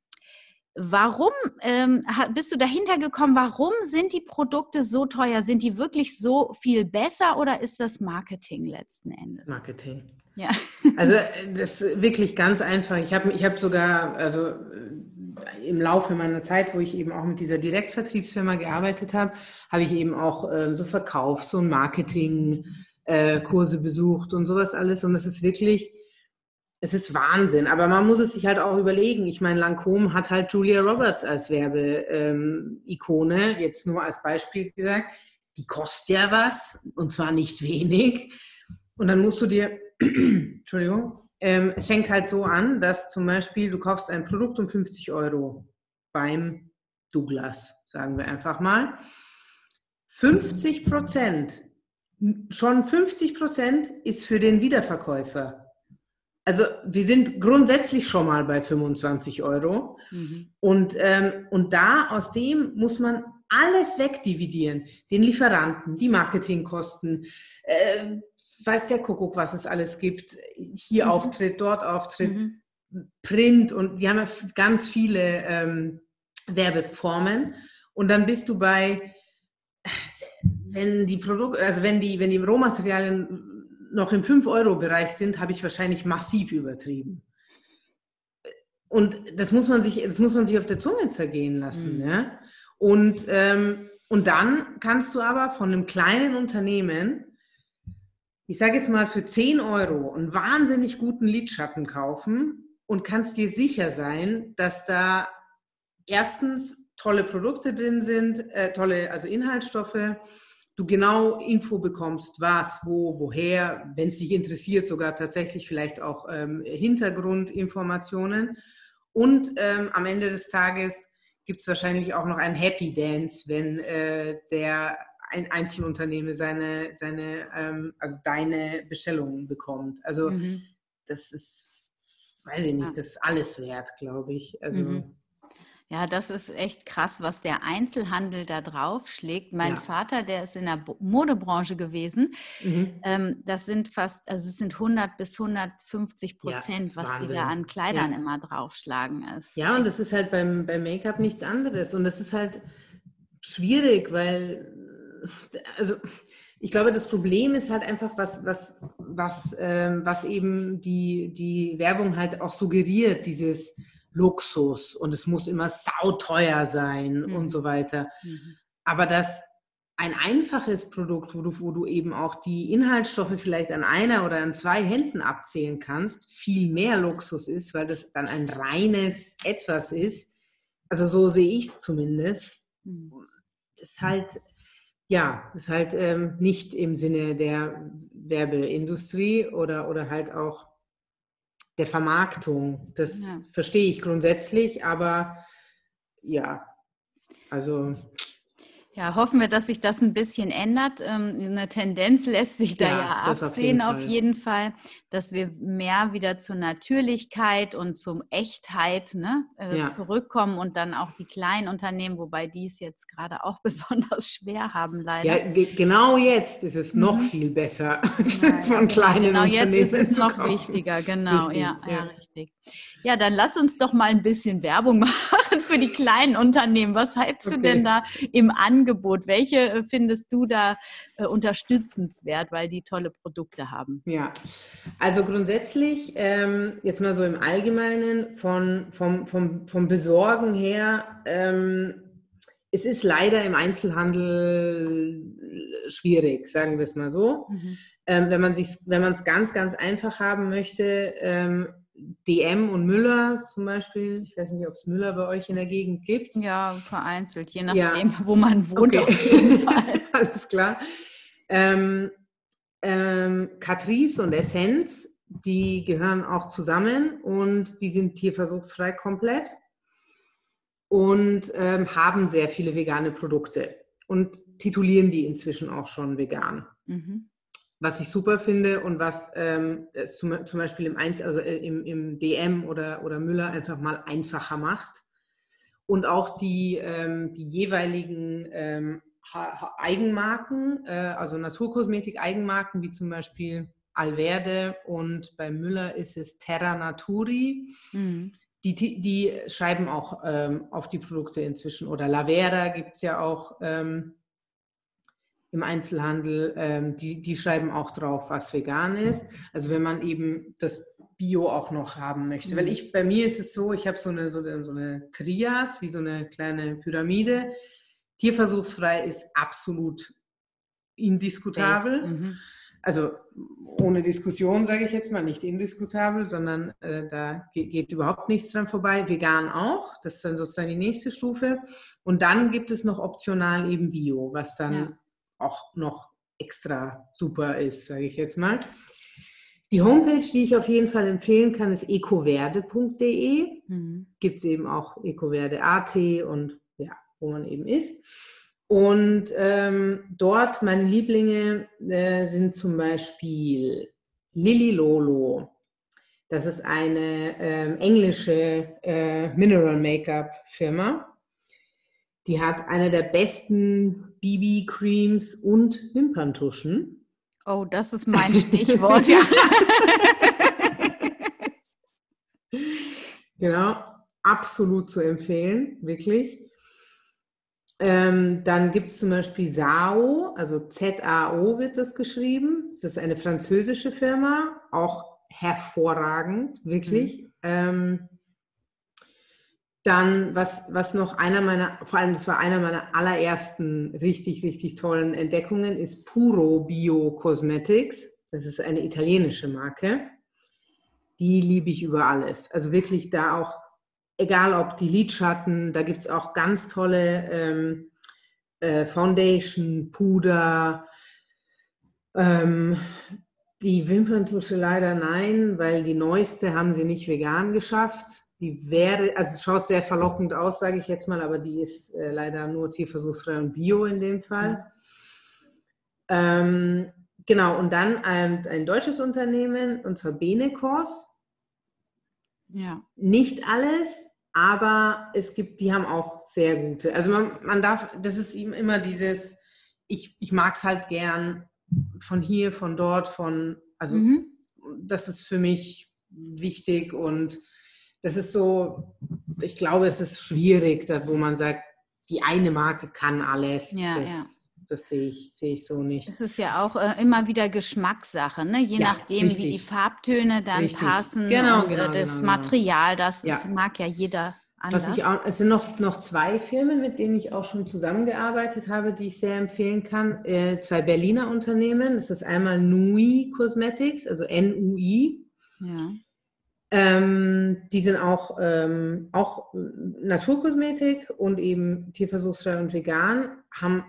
warum ähm, bist du dahinter gekommen? Warum sind die Produkte so teuer? Sind die wirklich so viel besser oder ist das Marketing letzten Endes? Marketing. Ja. Also äh, das ist wirklich ganz einfach. Ich habe ich hab sogar, also im Laufe meiner Zeit, wo ich eben auch mit dieser Direktvertriebsfirma gearbeitet habe, habe ich eben auch äh, so Verkaufs- und Marketingkurse äh, besucht und sowas alles. Und es ist wirklich, es ist Wahnsinn. Aber man muss es sich halt auch überlegen. Ich meine, Lancôme hat halt Julia Roberts als Werbeikone, ähm, jetzt nur als Beispiel gesagt. Die kostet ja was und zwar nicht wenig. Und dann musst du dir, *clears throat* Entschuldigung, ähm, es fängt halt so an, dass zum Beispiel du kaufst ein Produkt um 50 Euro beim Douglas, sagen wir einfach mal. 50 Prozent, schon 50 Prozent ist für den Wiederverkäufer. Also wir sind grundsätzlich schon mal bei 25 Euro. Mhm. Und, ähm, und da aus dem muss man alles wegdividieren. Den Lieferanten, die Marketingkosten, äh, weiß der Kuckuck, was es alles gibt. Hier mhm. Auftritt, dort Auftritt, mhm. Print und die haben ja ganz viele ähm, Werbeformen. Und dann bist du bei, wenn die Produkte, also wenn die, wenn die Rohmaterialien noch im 5-Euro-Bereich sind, habe ich wahrscheinlich massiv übertrieben. Und das muss man sich, das muss man sich auf der Zunge zergehen lassen. Mhm. Ja? Und, ähm, und dann kannst du aber von einem kleinen Unternehmen ich sage jetzt mal, für 10 Euro einen wahnsinnig guten Lidschatten kaufen und kannst dir sicher sein, dass da erstens tolle Produkte drin sind, äh, tolle, also Inhaltsstoffe, du genau Info bekommst, was, wo, woher, wenn es dich interessiert, sogar tatsächlich vielleicht auch ähm, Hintergrundinformationen. Und ähm, am Ende des Tages gibt es wahrscheinlich auch noch einen Happy Dance, wenn äh, der ein Einzelunternehmen seine, seine ähm, also deine Bestellungen bekommt. Also mhm. das ist, weiß ich nicht, das ist alles wert, glaube ich. Also mhm. Ja, das ist echt krass, was der Einzelhandel da drauf schlägt. Mein ja. Vater, der ist in der Modebranche gewesen. Mhm. Ähm, das sind fast, also es sind 100 bis 150 Prozent, ja, was Wahnsinn. die da an Kleidern ja. immer draufschlagen ist. Ja, und das ist halt beim, beim Make-up nichts anderes. Und das ist halt schwierig, weil also ich glaube, das Problem ist halt einfach, was, was, was, ähm, was eben die, die Werbung halt auch suggeriert, dieses Luxus und es muss immer sauteuer sein mhm. und so weiter. Mhm. Aber das ein einfaches Produkt, wo du, wo du eben auch die Inhaltsstoffe vielleicht an einer oder an zwei Händen abzählen kannst, viel mehr Luxus ist, weil das dann ein reines Etwas ist. Also so sehe ich es zumindest. Mhm. Das ist halt, ja, das ist halt ähm, nicht im Sinne der Werbeindustrie oder, oder halt auch der Vermarktung. Das ja. verstehe ich grundsätzlich, aber ja, also ja, hoffen wir, dass sich das ein bisschen ändert. Ähm, eine Tendenz lässt sich da ja, ja absehen, auf jeden, auf jeden, Fall, dass wir mehr wieder zur Natürlichkeit und zum Echtheit ne, äh, ja. zurückkommen und dann auch die kleinen Unternehmen, wobei die es jetzt gerade auch *laughs* besonders schwer haben, leider. Ja, genau jetzt ist es noch mhm. viel besser *laughs* ja, von kleinen genau, Unternehmen. Genau, jetzt ist es noch wichtiger, genau, richtig, ja, ja, richtig. Ja, dann lass uns doch mal ein bisschen Werbung *laughs* machen für die kleinen Unternehmen. Was hältst okay. du denn da im Angebot? Welche äh, findest du da äh, unterstützenswert, weil die tolle Produkte haben? Ja, also grundsätzlich, ähm, jetzt mal so im Allgemeinen, von, vom, vom, vom Besorgen her, ähm, es ist leider im Einzelhandel schwierig, sagen wir es mal so. Mhm. Ähm, wenn man es ganz, ganz einfach haben möchte, ähm, DM und Müller zum Beispiel. Ich weiß nicht, ob es Müller bei euch in der Gegend gibt. Ja, vereinzelt, je nachdem, ja. wo man wohnt. Okay. *laughs* Alles klar. Ähm, ähm, Catrice und Essenz, die gehören auch zusammen und die sind tierversuchsfrei komplett und ähm, haben sehr viele vegane Produkte und titulieren die inzwischen auch schon vegan. Mhm was ich super finde und was ähm, es zum, zum, Beispiel im, Einz also äh, im, im, DM oder, oder Müller einfach mal einfacher macht. Und auch die, ähm, die jeweiligen ähm, Eigenmarken, äh, also Naturkosmetik-Eigenmarken, wie zum Beispiel Alverde und bei Müller ist es Terra Naturi. Mhm. Die, die, schreiben auch ähm, auf die Produkte inzwischen. Oder Lavera gibt es ja auch ähm, im Einzelhandel, ähm, die, die schreiben auch drauf, was vegan ist. Also wenn man eben das Bio auch noch haben möchte. Weil mhm. ich, bei mir ist es so, ich habe so eine, so, eine, so eine Trias, wie so eine kleine Pyramide. Tierversuchsfrei ist absolut indiskutabel. Mhm. Also ohne Diskussion sage ich jetzt mal, nicht indiskutabel, sondern äh, da geht, geht, überhaupt nichts dran vorbei. Vegan auch, das ist dann sozusagen die nächste Stufe. Und dann gibt es noch optional eben Bio, was dann ja auch noch extra super ist, sage ich jetzt mal. Die Homepage, die ich auf jeden Fall empfehlen kann, ist ecoverde.de. Mhm. Gibt es eben auch ecoverde.at und ja, wo man eben ist. Und ähm, dort meine Lieblinge äh, sind zum Beispiel Lily Lolo. Das ist eine ähm, englische äh, Mineral Make-up Firma. Die hat eine der besten BB-Creams und Wimperntuschen. Oh, das ist mein Stichwort. *laughs* ja. *laughs* genau, absolut zu empfehlen, wirklich. Ähm, dann gibt es zum Beispiel Sao, also Z-A-O wird das geschrieben. Das ist eine französische Firma, auch hervorragend, wirklich. Mhm. Ähm, dann, was, was noch einer meiner, vor allem das war einer meiner allerersten richtig, richtig tollen Entdeckungen, ist Puro Bio Cosmetics. Das ist eine italienische Marke. Die liebe ich über alles. Also wirklich da auch, egal ob die Lidschatten, da gibt es auch ganz tolle ähm, äh, Foundation, Puder, ähm, die Wimperntusche leider nein, weil die neueste haben sie nicht vegan geschafft die wäre, also schaut sehr verlockend aus, sage ich jetzt mal, aber die ist äh, leider nur tierversuchsfrei und bio in dem Fall. Ähm, genau, und dann ein, ein, deutsches Unternehmen, und zwar Benecors. Ja. Nicht alles, aber es gibt, die haben auch sehr gute. Also man, man darf, das ist immer dieses, ich, ich mag es halt gern von hier, von dort, von, also mhm. das ist für mich wichtig und das ist so, ich glaube, es ist schwierig, da, wo man sagt, die eine Marke kann alles. Ja, das, ja. das sehe ich, sehe ich so nicht. Das ist ja auch äh, immer wieder Geschmackssache, ne? je ja, nachdem, richtig. wie die Farbtöne dann richtig. passen. Genau, und, genau, äh, das genau, Material, das, das mag ja jeder anders. Was ich auch, es sind noch, noch zwei Firmen, mit denen ich auch schon zusammengearbeitet habe, die ich sehr empfehlen kann. Äh, zwei Berliner Unternehmen. Das ist einmal Nui Cosmetics, also N-U-I. Ja. Ähm, die sind auch, ähm, auch Naturkosmetik und eben tierversuchsfrei und vegan, haben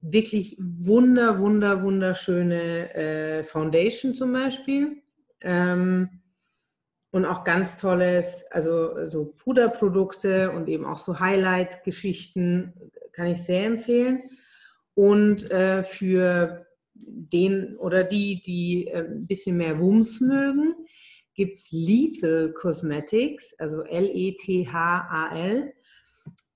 wirklich wunder, wunder, wunderschöne äh, Foundation zum Beispiel. Ähm, und auch ganz tolles, also so Puderprodukte und eben auch so Highlight-Geschichten kann ich sehr empfehlen. Und äh, für den oder die, die äh, ein bisschen mehr Wumms mögen, gibt es Lethal Cosmetics, also L-E-T-H-A-L.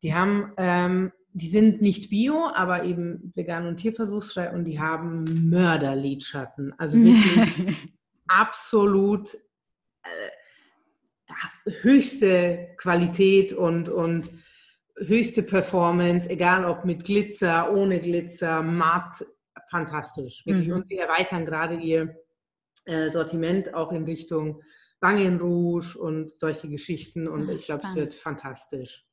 Die haben, ähm, die sind nicht bio, aber eben vegan und tierversuchsfrei und die haben Mörderlidschatten. Also *laughs* wirklich absolut äh, höchste Qualität und, und höchste Performance, egal ob mit Glitzer, ohne Glitzer, matt, fantastisch. Mhm. Und sie erweitern gerade ihr äh, Sortiment auch in Richtung Wangenrouge und solche Geschichten. Und Ach, ich glaube, es wird fantastisch.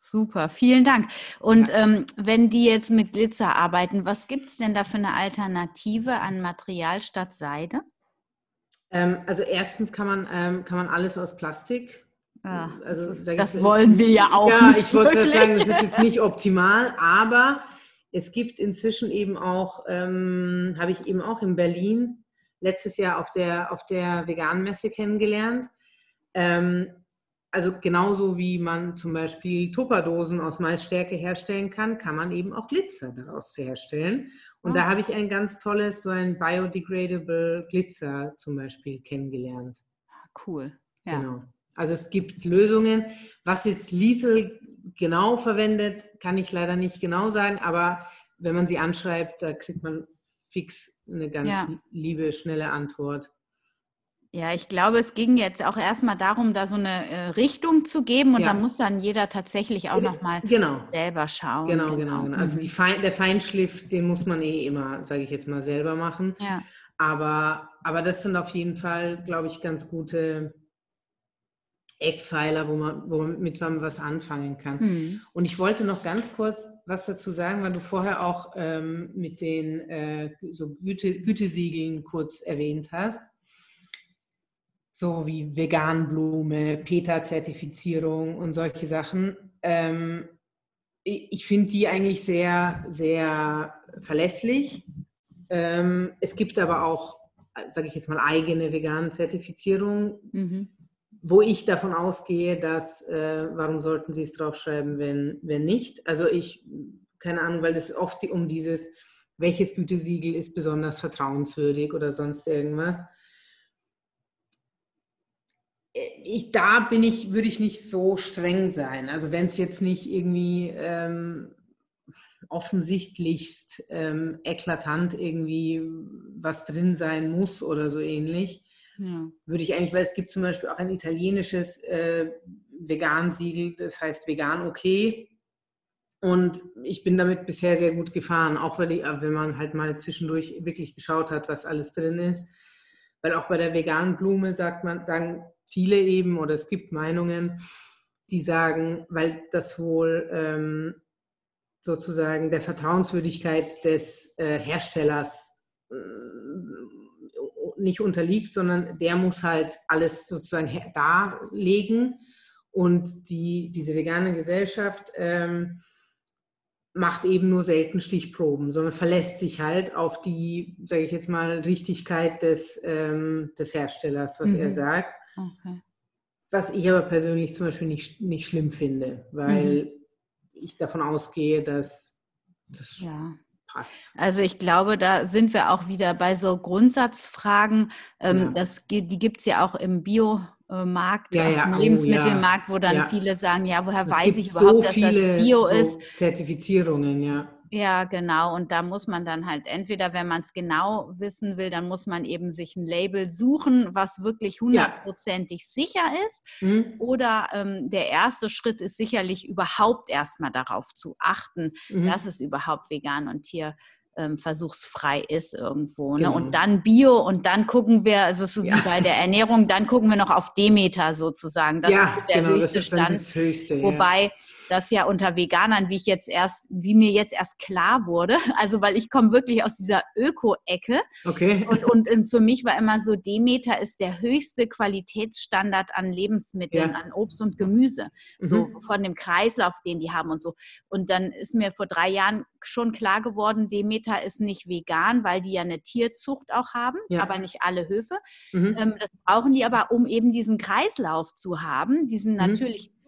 Super, vielen Dank. Und ja. ähm, wenn die jetzt mit Glitzer arbeiten, was gibt es denn da für eine Alternative an Material statt Seide? Ähm, also erstens kann man, ähm, kann man alles aus Plastik. Ja, also, das, ist, das wollen wir ja auch. Ja, ich wollte gerade sagen, das ist jetzt nicht optimal, aber es gibt inzwischen eben auch, ähm, habe ich eben auch in Berlin letztes Jahr auf der, auf der Vegan-Messe kennengelernt. Ähm, also genauso wie man zum Beispiel Tupperdosen aus Maisstärke herstellen kann, kann man eben auch Glitzer daraus herstellen. Und oh. da ah. habe ich ein ganz tolles, so ein biodegradable Glitzer zum Beispiel kennengelernt. Cool. Ja. Genau. Also es gibt Lösungen. Was jetzt Lethal genau verwendet, kann ich leider nicht genau sagen, aber wenn man sie anschreibt, da kriegt man fix eine ganz ja. liebe, schnelle Antwort. Ja, ich glaube, es ging jetzt auch erstmal darum, da so eine äh, Richtung zu geben und ja. da muss dann jeder tatsächlich auch nochmal genau. selber schauen. Genau, genau. genau. Also mhm. Fein, der Feinschliff, den muss man eh immer, sage ich jetzt mal, selber machen. Ja. Aber, aber das sind auf jeden Fall, glaube ich, ganz gute Eckpfeiler, wo man, womit man was anfangen kann. Mhm. Und ich wollte noch ganz kurz was dazu sagen, weil du vorher auch ähm, mit den äh, so Güte, Gütesiegeln kurz erwähnt hast. So wie Veganblume, PETA-Zertifizierung und solche Sachen. Ähm, ich finde die eigentlich sehr, sehr verlässlich. Ähm, es gibt aber auch, sage ich jetzt mal, eigene veganen Zertifizierungen. Mhm wo ich davon ausgehe, dass, äh, warum sollten Sie es draufschreiben, wenn, wenn nicht? Also ich, keine Ahnung, weil das oft um dieses, welches Gütesiegel ist besonders vertrauenswürdig oder sonst irgendwas. Äh, ich, da bin ich, würde ich nicht so streng sein. Also wenn es jetzt nicht irgendwie ähm, offensichtlichst ähm, eklatant irgendwie was drin sein muss oder so ähnlich, ja. Würde ich eigentlich, weil es gibt zum Beispiel auch ein italienisches äh, Vegan-Siegel, das heißt vegan okay. Und ich bin damit bisher sehr gut gefahren, auch weil ich, wenn man halt mal zwischendurch wirklich geschaut hat, was alles drin ist. Weil auch bei der veganen Blume sagt man, sagen viele eben, oder es gibt Meinungen, die sagen, weil das wohl ähm, sozusagen der Vertrauenswürdigkeit des äh, Herstellers nicht unterliegt, sondern der muss halt alles sozusagen darlegen. Und die, diese vegane Gesellschaft ähm, macht eben nur selten Stichproben, sondern verlässt sich halt auf die, sage ich jetzt mal, Richtigkeit des, ähm, des Herstellers, was mhm. er sagt. Okay. Was ich aber persönlich zum Beispiel nicht, nicht schlimm finde, weil mhm. ich davon ausgehe, dass das ja passt. Also ich glaube, da sind wir auch wieder bei so Grundsatzfragen. Ähm, ja. das, die gibt es ja auch im Biomarkt, ja, ja. im oh, Lebensmittelmarkt, wo dann viele sagen, ja, woher es weiß ich überhaupt, so dass das Bio so ist? Zertifizierungen, ja. Ja, genau. Und da muss man dann halt entweder, wenn man es genau wissen will, dann muss man eben sich ein Label suchen, was wirklich hundertprozentig ja. sicher ist. Mhm. Oder ähm, der erste Schritt ist sicherlich überhaupt erstmal darauf zu achten, mhm. dass es überhaupt vegan und tier ähm, versuchsfrei ist irgendwo. Ne? Genau. Und dann Bio und dann gucken wir, also so ja. wie bei der Ernährung, dann gucken wir noch auf Demeter sozusagen. Das ja, ist der genau, höchste Stand. Höchste, Wobei ja. Das ja unter Veganern, wie ich jetzt erst, wie mir jetzt erst klar wurde, *laughs* also weil ich komme wirklich aus dieser Öko-Ecke. Okay. Und, und, für mich war immer so, Demeter ist der höchste Qualitätsstandard an Lebensmitteln, ja. an Obst und Gemüse. So mhm. von dem Kreislauf, den die haben und so. Und dann ist mir vor drei Jahren schon klar geworden, Demeter ist nicht vegan, weil die ja eine Tierzucht auch haben, ja. aber nicht alle Höfe. Mhm. Ähm, das brauchen die aber, um eben diesen Kreislauf zu haben, diesen mhm.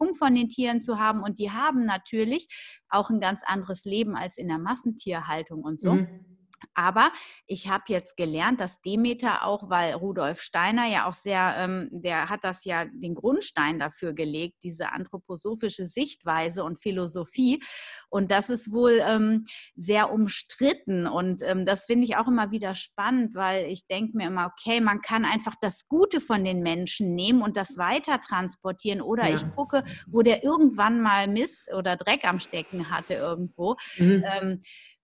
Schwung von den Tieren zu haben. Und die haben natürlich auch ein ganz anderes Leben als in der Massentierhaltung und so. Mhm. Aber ich habe jetzt gelernt, dass Demeter auch, weil Rudolf Steiner ja auch sehr, ähm, der hat das ja den Grundstein dafür gelegt, diese anthroposophische Sichtweise und Philosophie. Und das ist wohl ähm, sehr umstritten. Und ähm, das finde ich auch immer wieder spannend, weil ich denke mir immer, okay, man kann einfach das Gute von den Menschen nehmen und das weiter transportieren. Oder ja. ich gucke, wo der irgendwann mal Mist oder Dreck am Stecken hatte irgendwo. Mhm ähm,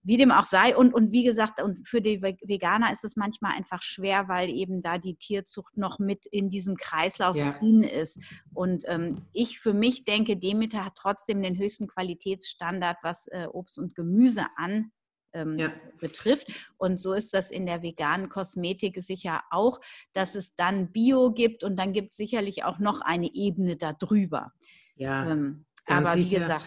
wie dem auch sei. Und, und wie gesagt, und für die Veganer ist es manchmal einfach schwer, weil eben da die Tierzucht noch mit in diesem Kreislauf ja. drin ist. Und ähm, ich für mich denke, Demeter hat trotzdem den höchsten Qualitätsstandard, was äh, Obst und Gemüse an ähm, ja. betrifft. Und so ist das in der veganen Kosmetik sicher auch, dass es dann Bio gibt und dann gibt es sicherlich auch noch eine Ebene darüber. Ja. Ähm, aber sicher. wie gesagt,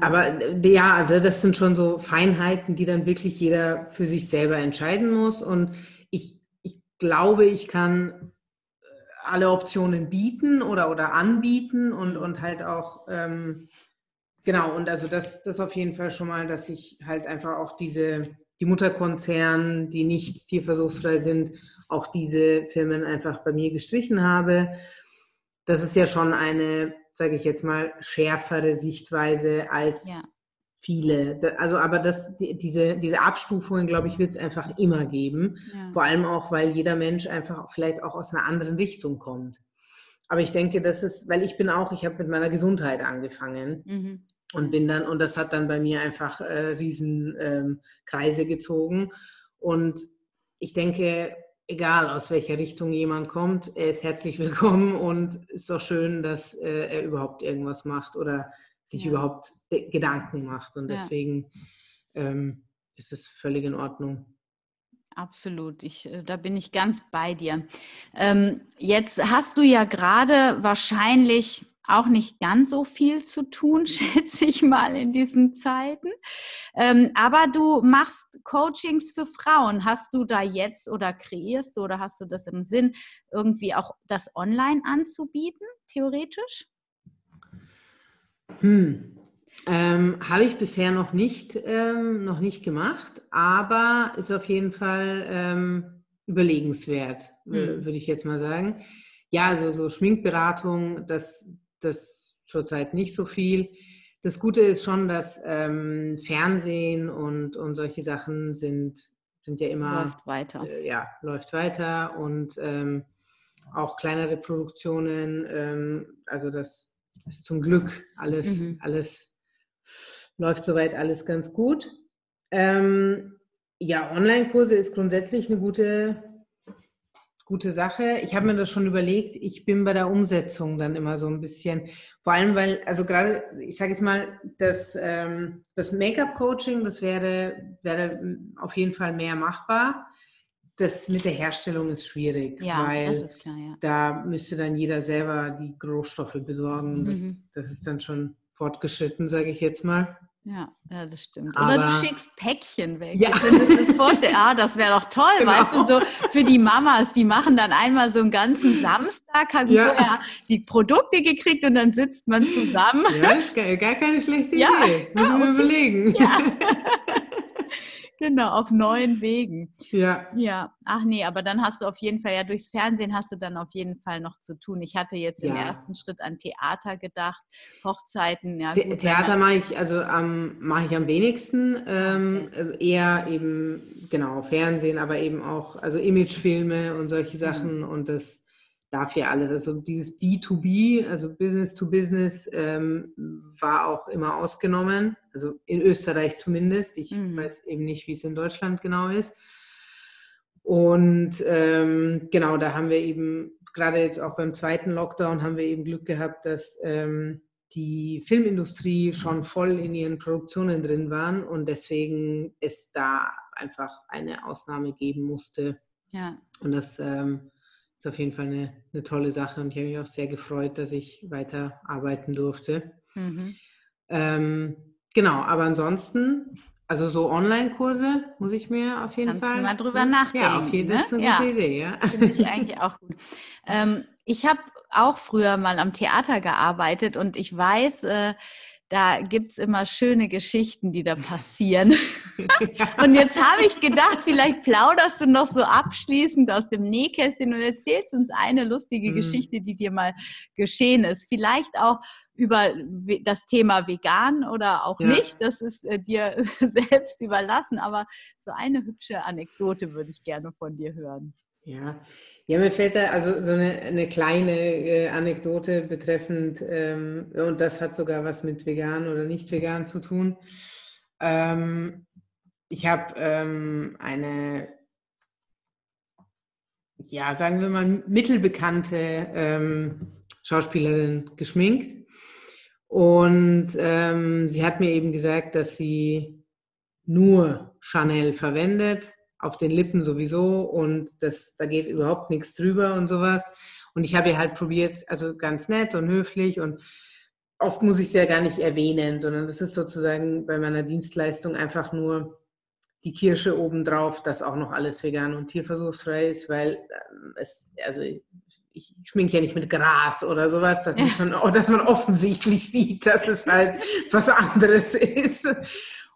aber äh, ja, also das sind schon so Feinheiten, die dann wirklich jeder für sich selber entscheiden muss. Und ich, ich glaube, ich kann äh, alle Optionen bieten oder, oder anbieten und, und halt auch, ähm, genau, und also das, das auf jeden Fall schon mal, dass ich halt einfach auch diese, die Mutterkonzern, die nicht tierversuchsfrei sind, auch diese Firmen einfach bei mir gestrichen habe. Das ist ja schon eine sage ich jetzt mal, schärfere Sichtweise als ja. viele. Also, aber das, diese, diese Abstufungen, glaube ich, wird es einfach immer geben. Ja. Vor allem auch, weil jeder Mensch einfach vielleicht auch aus einer anderen Richtung kommt. Aber ich denke, das ist, weil ich bin auch, ich habe mit meiner Gesundheit angefangen. Mhm. Und bin dann, und das hat dann bei mir einfach äh, riesen ähm, Kreise gezogen. Und ich denke, egal aus welcher Richtung jemand kommt, er ist herzlich willkommen und ist doch schön, dass äh, er überhaupt irgendwas macht oder sich ja. überhaupt Gedanken macht. Und deswegen ja. ähm, ist es völlig in Ordnung. Absolut, ich, äh, da bin ich ganz bei dir. Ähm, jetzt hast du ja gerade wahrscheinlich auch nicht ganz so viel zu tun, *laughs* schätze ich mal in diesen Zeiten. Ähm, aber du machst Coachings für Frauen. Hast du da jetzt oder kreierst du oder hast du das im Sinn, irgendwie auch das online anzubieten, theoretisch? Hm. Ähm, Habe ich bisher noch nicht, ähm, noch nicht gemacht, aber ist auf jeden Fall ähm, überlegenswert, hm. würde ich jetzt mal sagen. Ja, also so Schminkberatung, das das zurzeit nicht so viel. Das Gute ist schon, dass ähm, Fernsehen und, und solche Sachen sind, sind ja immer. Läuft weiter. Äh, ja, läuft weiter und ähm, auch kleinere Produktionen. Ähm, also, das ist zum Glück alles, mhm. alles läuft soweit alles ganz gut. Ähm, ja, Online-Kurse ist grundsätzlich eine gute, gute Sache. Ich habe mir das schon überlegt. Ich bin bei der Umsetzung dann immer so ein bisschen, vor allem weil, also gerade, ich sage jetzt mal, das, ähm, das Make-up-Coaching, das wäre, wäre auf jeden Fall mehr machbar. Das mit der Herstellung ist schwierig, ja, weil klar, ja. da müsste dann jeder selber die Rohstoffe besorgen. Das, mhm. das ist dann schon fortgeschritten, sage ich jetzt mal. Ja, ja, das stimmt. Aber, Oder du schickst Päckchen weg. Ja. Das vorstellen. Ah, das wäre doch toll, genau. weißt du, so für die Mamas, die machen dann einmal so einen ganzen Samstag, haben ja. vorher die Produkte gekriegt und dann sitzt man zusammen. Ja, ist gar, gar keine schlechte ja. Idee. Müssen wir okay. überlegen. Ja. *laughs* genau, auf neuen Wegen. Ja. Ja, ach nee, aber dann hast du auf jeden Fall, ja, durchs Fernsehen hast du dann auf jeden Fall noch zu tun. Ich hatte jetzt ja. im ersten Schritt an Theater gedacht, Hochzeiten, ja. Gut, Theater mache ich, also ähm, mache ich am wenigsten, ähm. Äh, eher eben, genau, Fernsehen, aber eben auch, also Imagefilme und solche mhm. Sachen mhm. und das dafür alles. Also dieses B2B, also Business to Business, ähm, war auch immer ausgenommen, also in Österreich zumindest. Ich mhm. weiß eben nicht, wie es in Deutschland genau ist. Und ähm, genau, da haben wir eben, gerade jetzt auch beim zweiten Lockdown, haben wir eben Glück gehabt, dass ähm, die Filmindustrie schon voll in ihren Produktionen drin waren und deswegen es da einfach eine Ausnahme geben musste. Ja. Und das ähm, ist auf jeden Fall eine, eine tolle Sache und ich habe mich auch sehr gefreut, dass ich weiter arbeiten durfte. Mhm. Ähm, genau, aber ansonsten, also so Online-Kurse muss ich mir auf jeden Kannst Fall. Du mal drüber nachdenken. Ja, auf jeden Fall ne? ist eine ja. gute Idee, ja. Finde ich eigentlich auch gut. Ähm, ich habe auch früher mal am Theater gearbeitet und ich weiß, äh, da gibt es immer schöne Geschichten, die da passieren. *laughs* und jetzt habe ich gedacht, vielleicht plauderst du noch so abschließend aus dem Nähkästchen und erzählst uns eine lustige mhm. Geschichte, die dir mal geschehen ist. Vielleicht auch über das Thema vegan oder auch ja. nicht. Das ist äh, dir *laughs* selbst überlassen. Aber so eine hübsche Anekdote würde ich gerne von dir hören. Ja, ja, mir fällt da also so eine, eine kleine äh, Anekdote betreffend, ähm, und das hat sogar was mit vegan oder nicht vegan zu tun. Ähm, ich habe ähm, eine, ja, sagen wir mal, mittelbekannte ähm, Schauspielerin geschminkt. Und ähm, sie hat mir eben gesagt, dass sie nur Chanel verwendet auf den Lippen sowieso und das, da geht überhaupt nichts drüber und sowas. Und ich habe ihr halt probiert, also ganz nett und höflich und oft muss ich es ja gar nicht erwähnen, sondern das ist sozusagen bei meiner Dienstleistung einfach nur die Kirsche obendrauf, dass auch noch alles vegan und tierversuchsfrei ist, weil ähm, es, also ich, ich schminke ja nicht mit Gras oder sowas, dass man, dass man offensichtlich *laughs* sieht, dass es halt was anderes ist.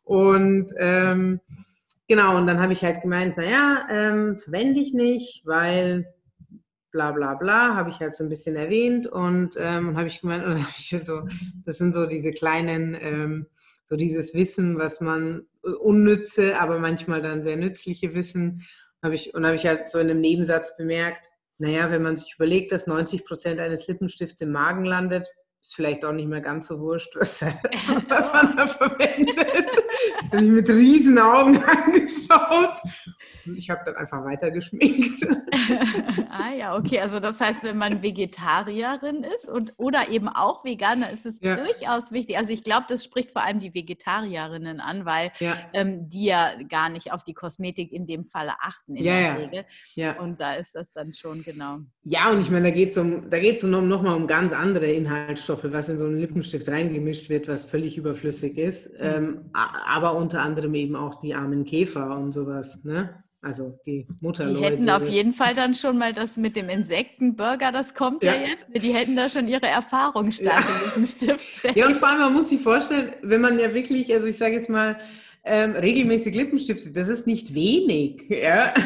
Und ähm, Genau, und dann habe ich halt gemeint, naja, ähm, verwende ich nicht, weil bla bla bla, habe ich halt so ein bisschen erwähnt und ähm, habe ich gemeint, *laughs* oder habe ich so, das sind so diese kleinen, ähm, so dieses Wissen, was man äh, unnütze, aber manchmal dann sehr nützliche Wissen, habe ich, und habe ich halt so in einem Nebensatz bemerkt, naja, wenn man sich überlegt, dass 90 Prozent eines Lippenstifts im Magen landet, ist vielleicht auch nicht mehr ganz so wurscht, was, *laughs* *laughs* was man da verwendet. Habe ich mit riesen Augen *laughs* angeschaut. Und ich habe dann einfach weiter geschminkt. ah ja, okay. Also das heißt, wenn man Vegetarierin ist und oder eben auch Veganer, ist es ja. durchaus wichtig. Also ich glaube, das spricht vor allem die Vegetarierinnen an, weil ja. Ähm, die ja gar nicht auf die Kosmetik in dem Falle achten in ja, der Regel. Ja. Und da ist das dann schon genau. Ja, und ich meine, da geht es um, da geht's um, nochmal um ganz andere Inhaltsstoffe, was in so einen Lippenstift reingemischt wird, was völlig überflüssig ist. Mhm. Ähm, aber unter anderem eben auch die armen Käfer und sowas. Ne? Also die Mutterläuse. Die hätten auf jeden Fall dann schon mal das mit dem Insektenburger, das kommt ja, ja jetzt. Die hätten da schon ihre Erfahrung stark ja. in diesem Stift. *laughs* Ja, und vor allem, man muss sich vorstellen, wenn man ja wirklich, also ich sage jetzt mal, ähm, regelmäßig Lippenstifte, das ist nicht wenig. Ja? *laughs*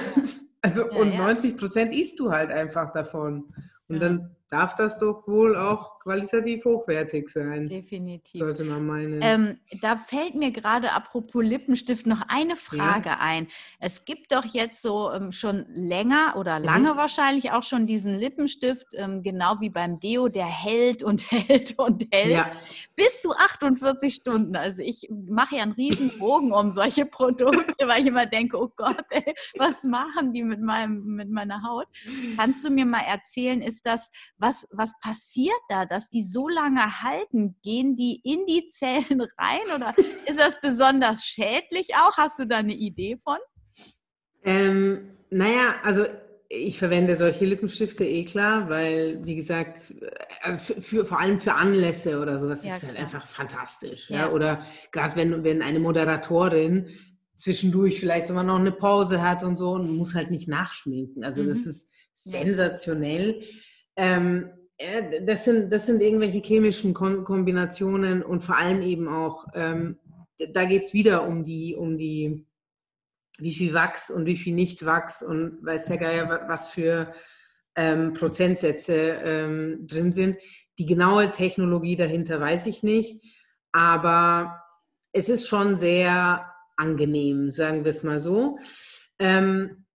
Also ja, und 90 Prozent isst du halt einfach davon. Und dann darf das doch wohl auch qualitativ hochwertig sein. Definitiv. Sollte man meinen. Ähm, da fällt mir gerade apropos Lippenstift noch eine Frage ja. ein. Es gibt doch jetzt so ähm, schon länger oder mhm. lange mhm. wahrscheinlich auch schon diesen Lippenstift, ähm, genau wie beim Deo, der hält und *laughs* hält und hält ja. bis zu 48 Stunden. Also ich mache ja einen riesen Bogen um solche Produkte, weil ich immer denke, oh Gott, ey, was machen die mit, meinem, mit meiner Haut? Kannst du mir mal erzählen, ist das was, was passiert da, dass die so lange halten? Gehen die in die Zellen *laughs* rein oder ist das besonders schädlich auch? Hast du da eine Idee von? Ähm, naja, also ich verwende solche Lippenstifte eh klar, weil, wie gesagt, also für, für, vor allem für Anlässe oder sowas ja, ist halt einfach fantastisch. Ja. ja? Oder gerade wenn, wenn eine Moderatorin zwischendurch vielleicht sogar noch eine Pause hat und so und muss halt nicht nachschminken. Also mhm. das ist sensationell. Ähm, das, sind, das sind irgendwelche chemischen Kombinationen und vor allem eben auch, ähm, da geht es wieder um die, um die wie viel Wachs und wie viel Nicht-Wachs und weiß der Geier, was für ähm, Prozentsätze ähm, drin sind. Die genaue Technologie dahinter weiß ich nicht, aber es ist schon sehr angenehm, sagen wir es mal so. Ähm,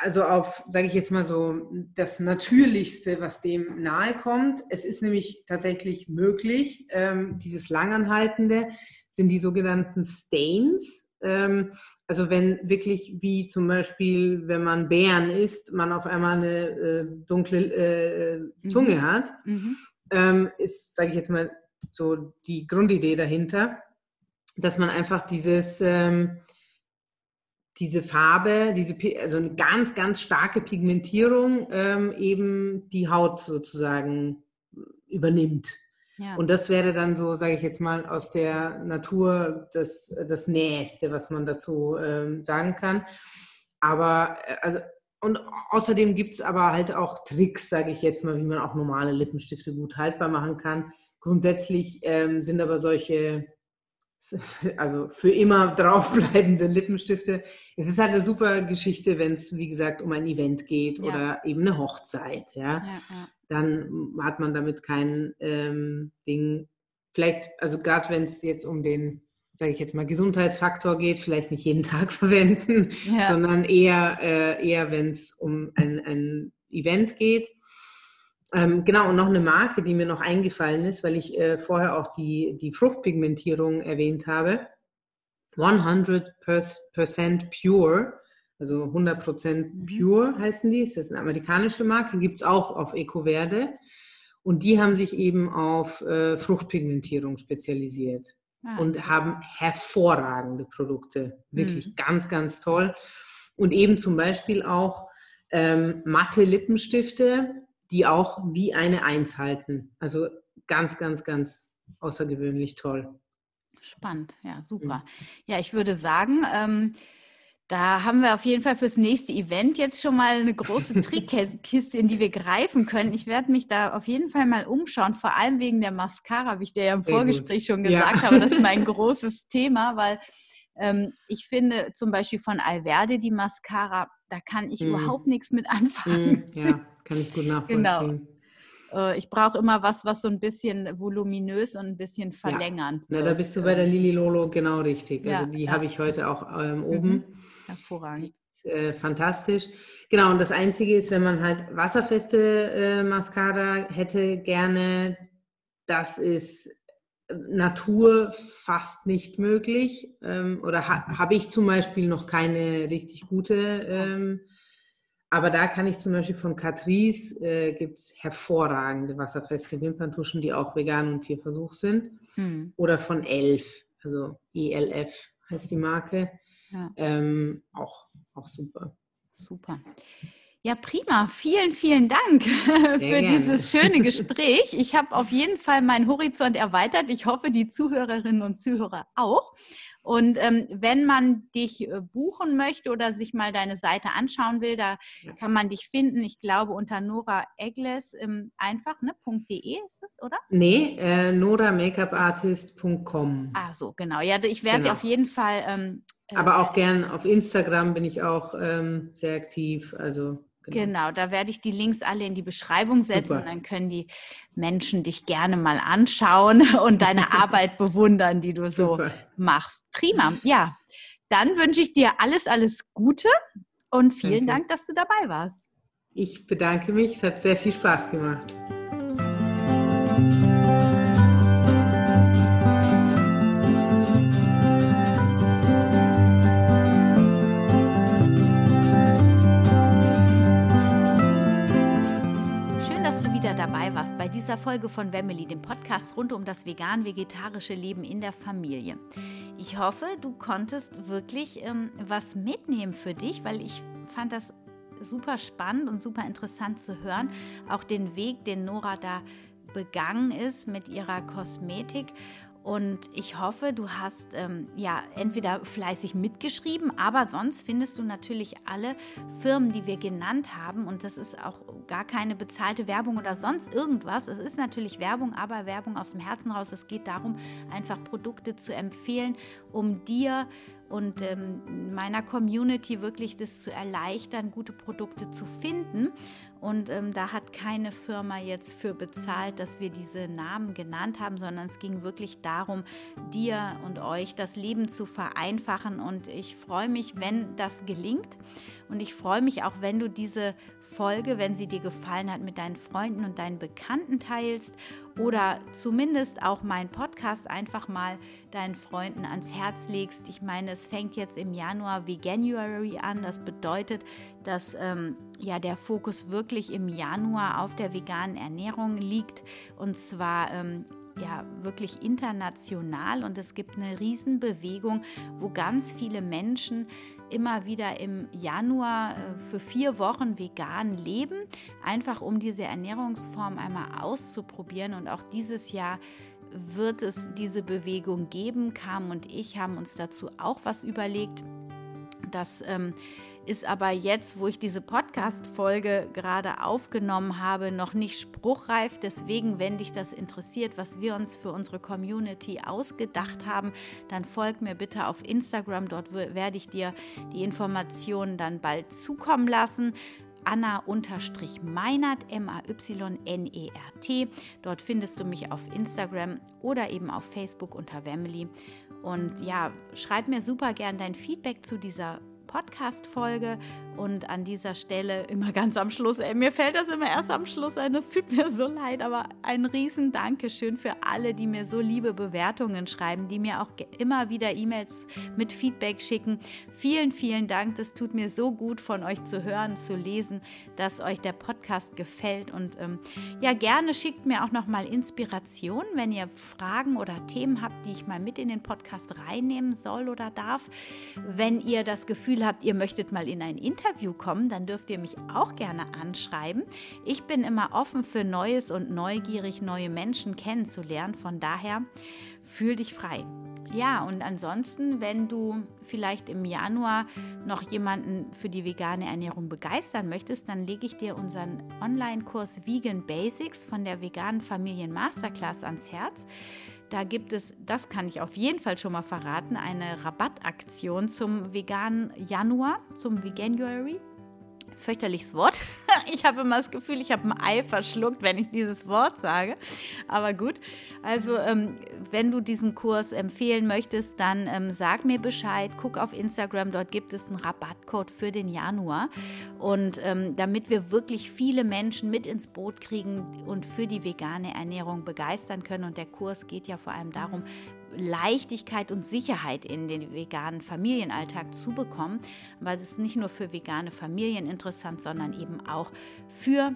also auf, sage ich jetzt mal so, das Natürlichste, was dem nahe kommt. Es ist nämlich tatsächlich möglich, ähm, dieses Langanhaltende sind die sogenannten Stains. Ähm, also wenn wirklich, wie zum Beispiel, wenn man Bären isst, man auf einmal eine äh, dunkle äh, mhm. Zunge mhm. hat, mhm. Ähm, ist, sage ich jetzt mal, so die Grundidee dahinter, dass man einfach dieses ähm, diese Farbe, diese, also eine ganz, ganz starke Pigmentierung ähm, eben die Haut sozusagen übernimmt. Ja. Und das wäre dann so, sage ich jetzt mal, aus der Natur das, das Nächste, was man dazu ähm, sagen kann. Aber, äh, also, und außerdem gibt es aber halt auch Tricks, sage ich jetzt mal, wie man auch normale Lippenstifte gut haltbar machen kann. Grundsätzlich ähm, sind aber solche also für immer *laughs* draufbleibende Lippenstifte. Es ist halt eine super Geschichte, wenn es, wie gesagt, um ein Event geht ja. oder eben eine Hochzeit. Ja? ja, ja. Dann hat man damit kein ähm, Ding. Vielleicht, also gerade wenn es jetzt um den, sage ich jetzt mal, Gesundheitsfaktor geht, vielleicht nicht jeden *laughs* Tag verwenden, sondern eher, äh, eher wenn es um ein, ein Event geht. Ähm, genau, und noch eine Marke, die mir noch eingefallen ist, weil ich äh, vorher auch die, die Fruchtpigmentierung erwähnt habe. 100% Pure, also 100% mhm. Pure heißen die, das ist eine amerikanische Marke, gibt es auch auf Ecoverde. Und die haben sich eben auf äh, Fruchtpigmentierung spezialisiert ah, und haben hervorragende Produkte. Wirklich mhm. ganz, ganz toll. Und eben zum Beispiel auch ähm, matte Lippenstifte, die auch wie eine Eins halten. Also ganz, ganz, ganz außergewöhnlich toll. Spannend, ja, super. Mhm. Ja, ich würde sagen, ähm, da haben wir auf jeden Fall fürs nächste Event jetzt schon mal eine große *laughs* Trickkiste, in die wir greifen können. Ich werde mich da auf jeden Fall mal umschauen, vor allem wegen der Mascara, wie ich dir ja im Vorgespräch schon gesagt ja. habe. Das ist mein *laughs* großes Thema, weil ähm, ich finde zum Beispiel von Alverde die Mascara, da kann ich mm. überhaupt nichts mit anfangen. Mm, ja, kann ich gut nachvollziehen. Genau. Äh, ich brauche immer was, was so ein bisschen voluminös und ein bisschen verlängern. Ja. Na, da bist du bei der Lili Lolo genau richtig. Also die ja. habe ich heute auch ähm, oben. Mhm. Hervorragend. Äh, fantastisch. Genau, und das Einzige ist, wenn man halt wasserfeste äh, Mascara hätte, gerne, das ist Natur fast nicht möglich. Ähm, oder ha, habe ich zum Beispiel noch keine richtig gute. Ähm, aber da kann ich zum Beispiel von Catrice, äh, gibt es hervorragende wasserfeste Wimperntuschen, die auch vegan und Tierversuch sind. Hm. Oder von Elf, also ELF heißt die Marke. Ja. Ähm, auch, auch super. Super. Ja, prima. Vielen, vielen Dank *laughs* für dieses schöne *laughs* Gespräch. Ich habe auf jeden Fall meinen Horizont erweitert. Ich hoffe, die Zuhörerinnen und Zuhörer auch. Und ähm, wenn man dich äh, buchen möchte oder sich mal deine Seite anschauen will, da ja. kann man dich finden. Ich glaube unter Nora Egles ähm, einfach, ne? .de ist das, oder? Nee, äh, noramakeupartist.com. Ah, so, genau. Ja, ich werde genau. auf jeden Fall. Ähm, Aber auch gern auf Instagram bin ich auch ähm, sehr aktiv. Also Genau. genau. da werde ich die Links alle in die Beschreibung setzen Super. und dann können die Menschen dich gerne mal anschauen *laughs* und deine Arbeit bewundern, die du so Super. machst. Prima. Ja, dann wünsche ich dir alles, alles Gute und vielen Danke. Dank, dass du dabei warst. Ich bedanke mich, es hat sehr viel Spaß gemacht. Folge von Wemmeli, dem Podcast rund um das vegan-vegetarische Leben in der Familie. Ich hoffe, du konntest wirklich ähm, was mitnehmen für dich, weil ich fand das super spannend und super interessant zu hören. Auch den Weg, den Nora da begangen ist mit ihrer Kosmetik und ich hoffe, du hast ähm, ja entweder fleißig mitgeschrieben, aber sonst findest du natürlich alle Firmen, die wir genannt haben. Und das ist auch gar keine bezahlte Werbung oder sonst irgendwas. Es ist natürlich Werbung, aber Werbung aus dem Herzen raus. Es geht darum, einfach Produkte zu empfehlen, um dir und ähm, meiner Community wirklich das zu erleichtern, gute Produkte zu finden. Und ähm, da hat keine Firma jetzt für bezahlt, dass wir diese Namen genannt haben, sondern es ging wirklich darum, dir und euch das Leben zu vereinfachen. Und ich freue mich, wenn das gelingt. Und ich freue mich auch, wenn du diese Folge, wenn sie dir gefallen hat, mit deinen Freunden und deinen Bekannten teilst oder zumindest auch meinen Podcast einfach mal deinen Freunden ans Herz legst. Ich meine, es fängt jetzt im Januar Veganuary an. Das bedeutet, dass ähm, ja der Fokus wirklich im Januar auf der veganen Ernährung liegt und zwar ähm, ja wirklich international und es gibt eine Riesenbewegung, wo ganz viele Menschen immer wieder im Januar äh, für vier Wochen vegan leben, einfach um diese Ernährungsform einmal auszuprobieren. Und auch dieses Jahr wird es diese Bewegung geben. Kam und ich haben uns dazu auch was überlegt. Das ähm, ist aber jetzt, wo ich diese Podcast-Folge gerade aufgenommen habe, noch nicht spruchreif. Deswegen, wenn dich das interessiert, was wir uns für unsere Community ausgedacht haben, dann folg mir bitte auf Instagram. Dort werde ich dir die Informationen dann bald zukommen lassen. Anna-Meinert, M-A-Y-N-E-R-T. Dort findest du mich auf Instagram oder eben auf Facebook unter Wemily. Und ja, schreib mir super gern dein Feedback zu dieser Podcast-Folge. Und an dieser Stelle immer ganz am Schluss, ey, mir fällt das immer erst am Schluss ein, das tut mir so leid, aber ein riesen Dankeschön für alle, die mir so liebe Bewertungen schreiben, die mir auch immer wieder E-Mails mit Feedback schicken. Vielen, vielen Dank, das tut mir so gut von euch zu hören, zu lesen, dass euch der Podcast gefällt und ähm, ja, gerne schickt mir auch nochmal Inspiration, wenn ihr Fragen oder Themen habt, die ich mal mit in den Podcast reinnehmen soll oder darf. Wenn ihr das Gefühl habt, ihr möchtet mal in ein Interview kommen, dann dürft ihr mich auch gerne anschreiben. Ich bin immer offen für Neues und neugierig, neue Menschen kennenzulernen. Von daher fühl dich frei. Ja, und ansonsten, wenn du vielleicht im Januar noch jemanden für die vegane Ernährung begeistern möchtest, dann lege ich dir unseren Online-Kurs Vegan Basics von der veganen Familien Masterclass ans Herz. Da gibt es, das kann ich auf jeden Fall schon mal verraten, eine Rabattaktion zum veganen Januar, zum Veganuary fürchterliches Wort. *laughs* Ich habe immer das Gefühl, ich habe ein Ei verschluckt, wenn ich dieses Wort sage. Aber gut, also ähm, wenn du diesen Kurs empfehlen möchtest, dann ähm, sag mir Bescheid. Guck auf Instagram, dort gibt es einen Rabattcode für den Januar. Und ähm, damit wir wirklich viele Menschen mit ins Boot kriegen und für die vegane Ernährung begeistern können. Und der Kurs geht ja vor allem darum, Leichtigkeit und Sicherheit in den veganen Familienalltag zu bekommen, weil es nicht nur für vegane Familien interessant, sondern eben auch für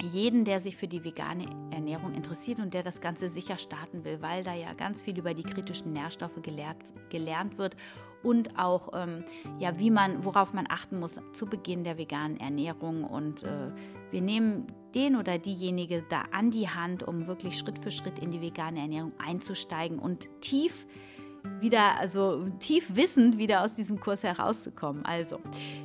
jeden, der sich für die vegane Ernährung interessiert und der das Ganze sicher starten will, weil da ja ganz viel über die kritischen Nährstoffe gelehrt, gelernt wird und auch ähm, ja, wie man, worauf man achten muss zu Beginn der veganen Ernährung. Und äh, wir nehmen den oder diejenige da an die Hand, um wirklich Schritt für Schritt in die vegane Ernährung einzusteigen und tief wieder, also tief wissend wieder aus diesem Kurs herauszukommen. Also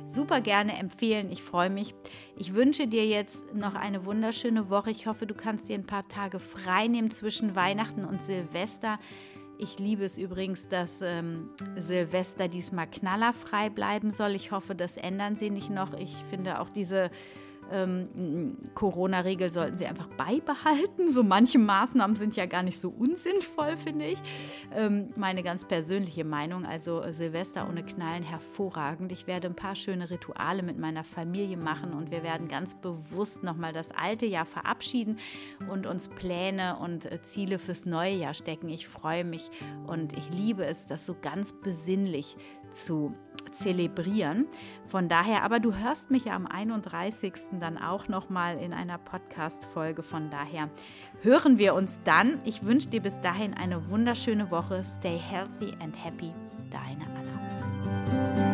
super gerne empfehlen. Ich freue mich. Ich wünsche dir jetzt noch eine wunderschöne Woche. Ich hoffe, du kannst dir ein paar Tage frei nehmen zwischen Weihnachten und Silvester. Ich liebe es übrigens, dass ähm, Silvester diesmal knallerfrei bleiben soll. Ich hoffe, das ändern sie nicht noch. Ich finde auch diese ähm, Corona-Regel sollten sie einfach beibehalten. So manche Maßnahmen sind ja gar nicht so unsinnvoll, finde ich. Ähm, meine ganz persönliche Meinung. Also Silvester ohne Knallen hervorragend. Ich werde ein paar schöne Rituale mit meiner Familie machen und wir werden ganz bewusst nochmal das alte Jahr verabschieden und uns Pläne und äh, Ziele fürs neue Jahr stecken. Ich freue mich und ich liebe es, das so ganz besinnlich zu zelebrieren. Von daher, aber du hörst mich ja am 31. dann auch noch mal in einer Podcast Folge. Von daher hören wir uns dann. Ich wünsche dir bis dahin eine wunderschöne Woche. Stay healthy and happy. Deine Anna.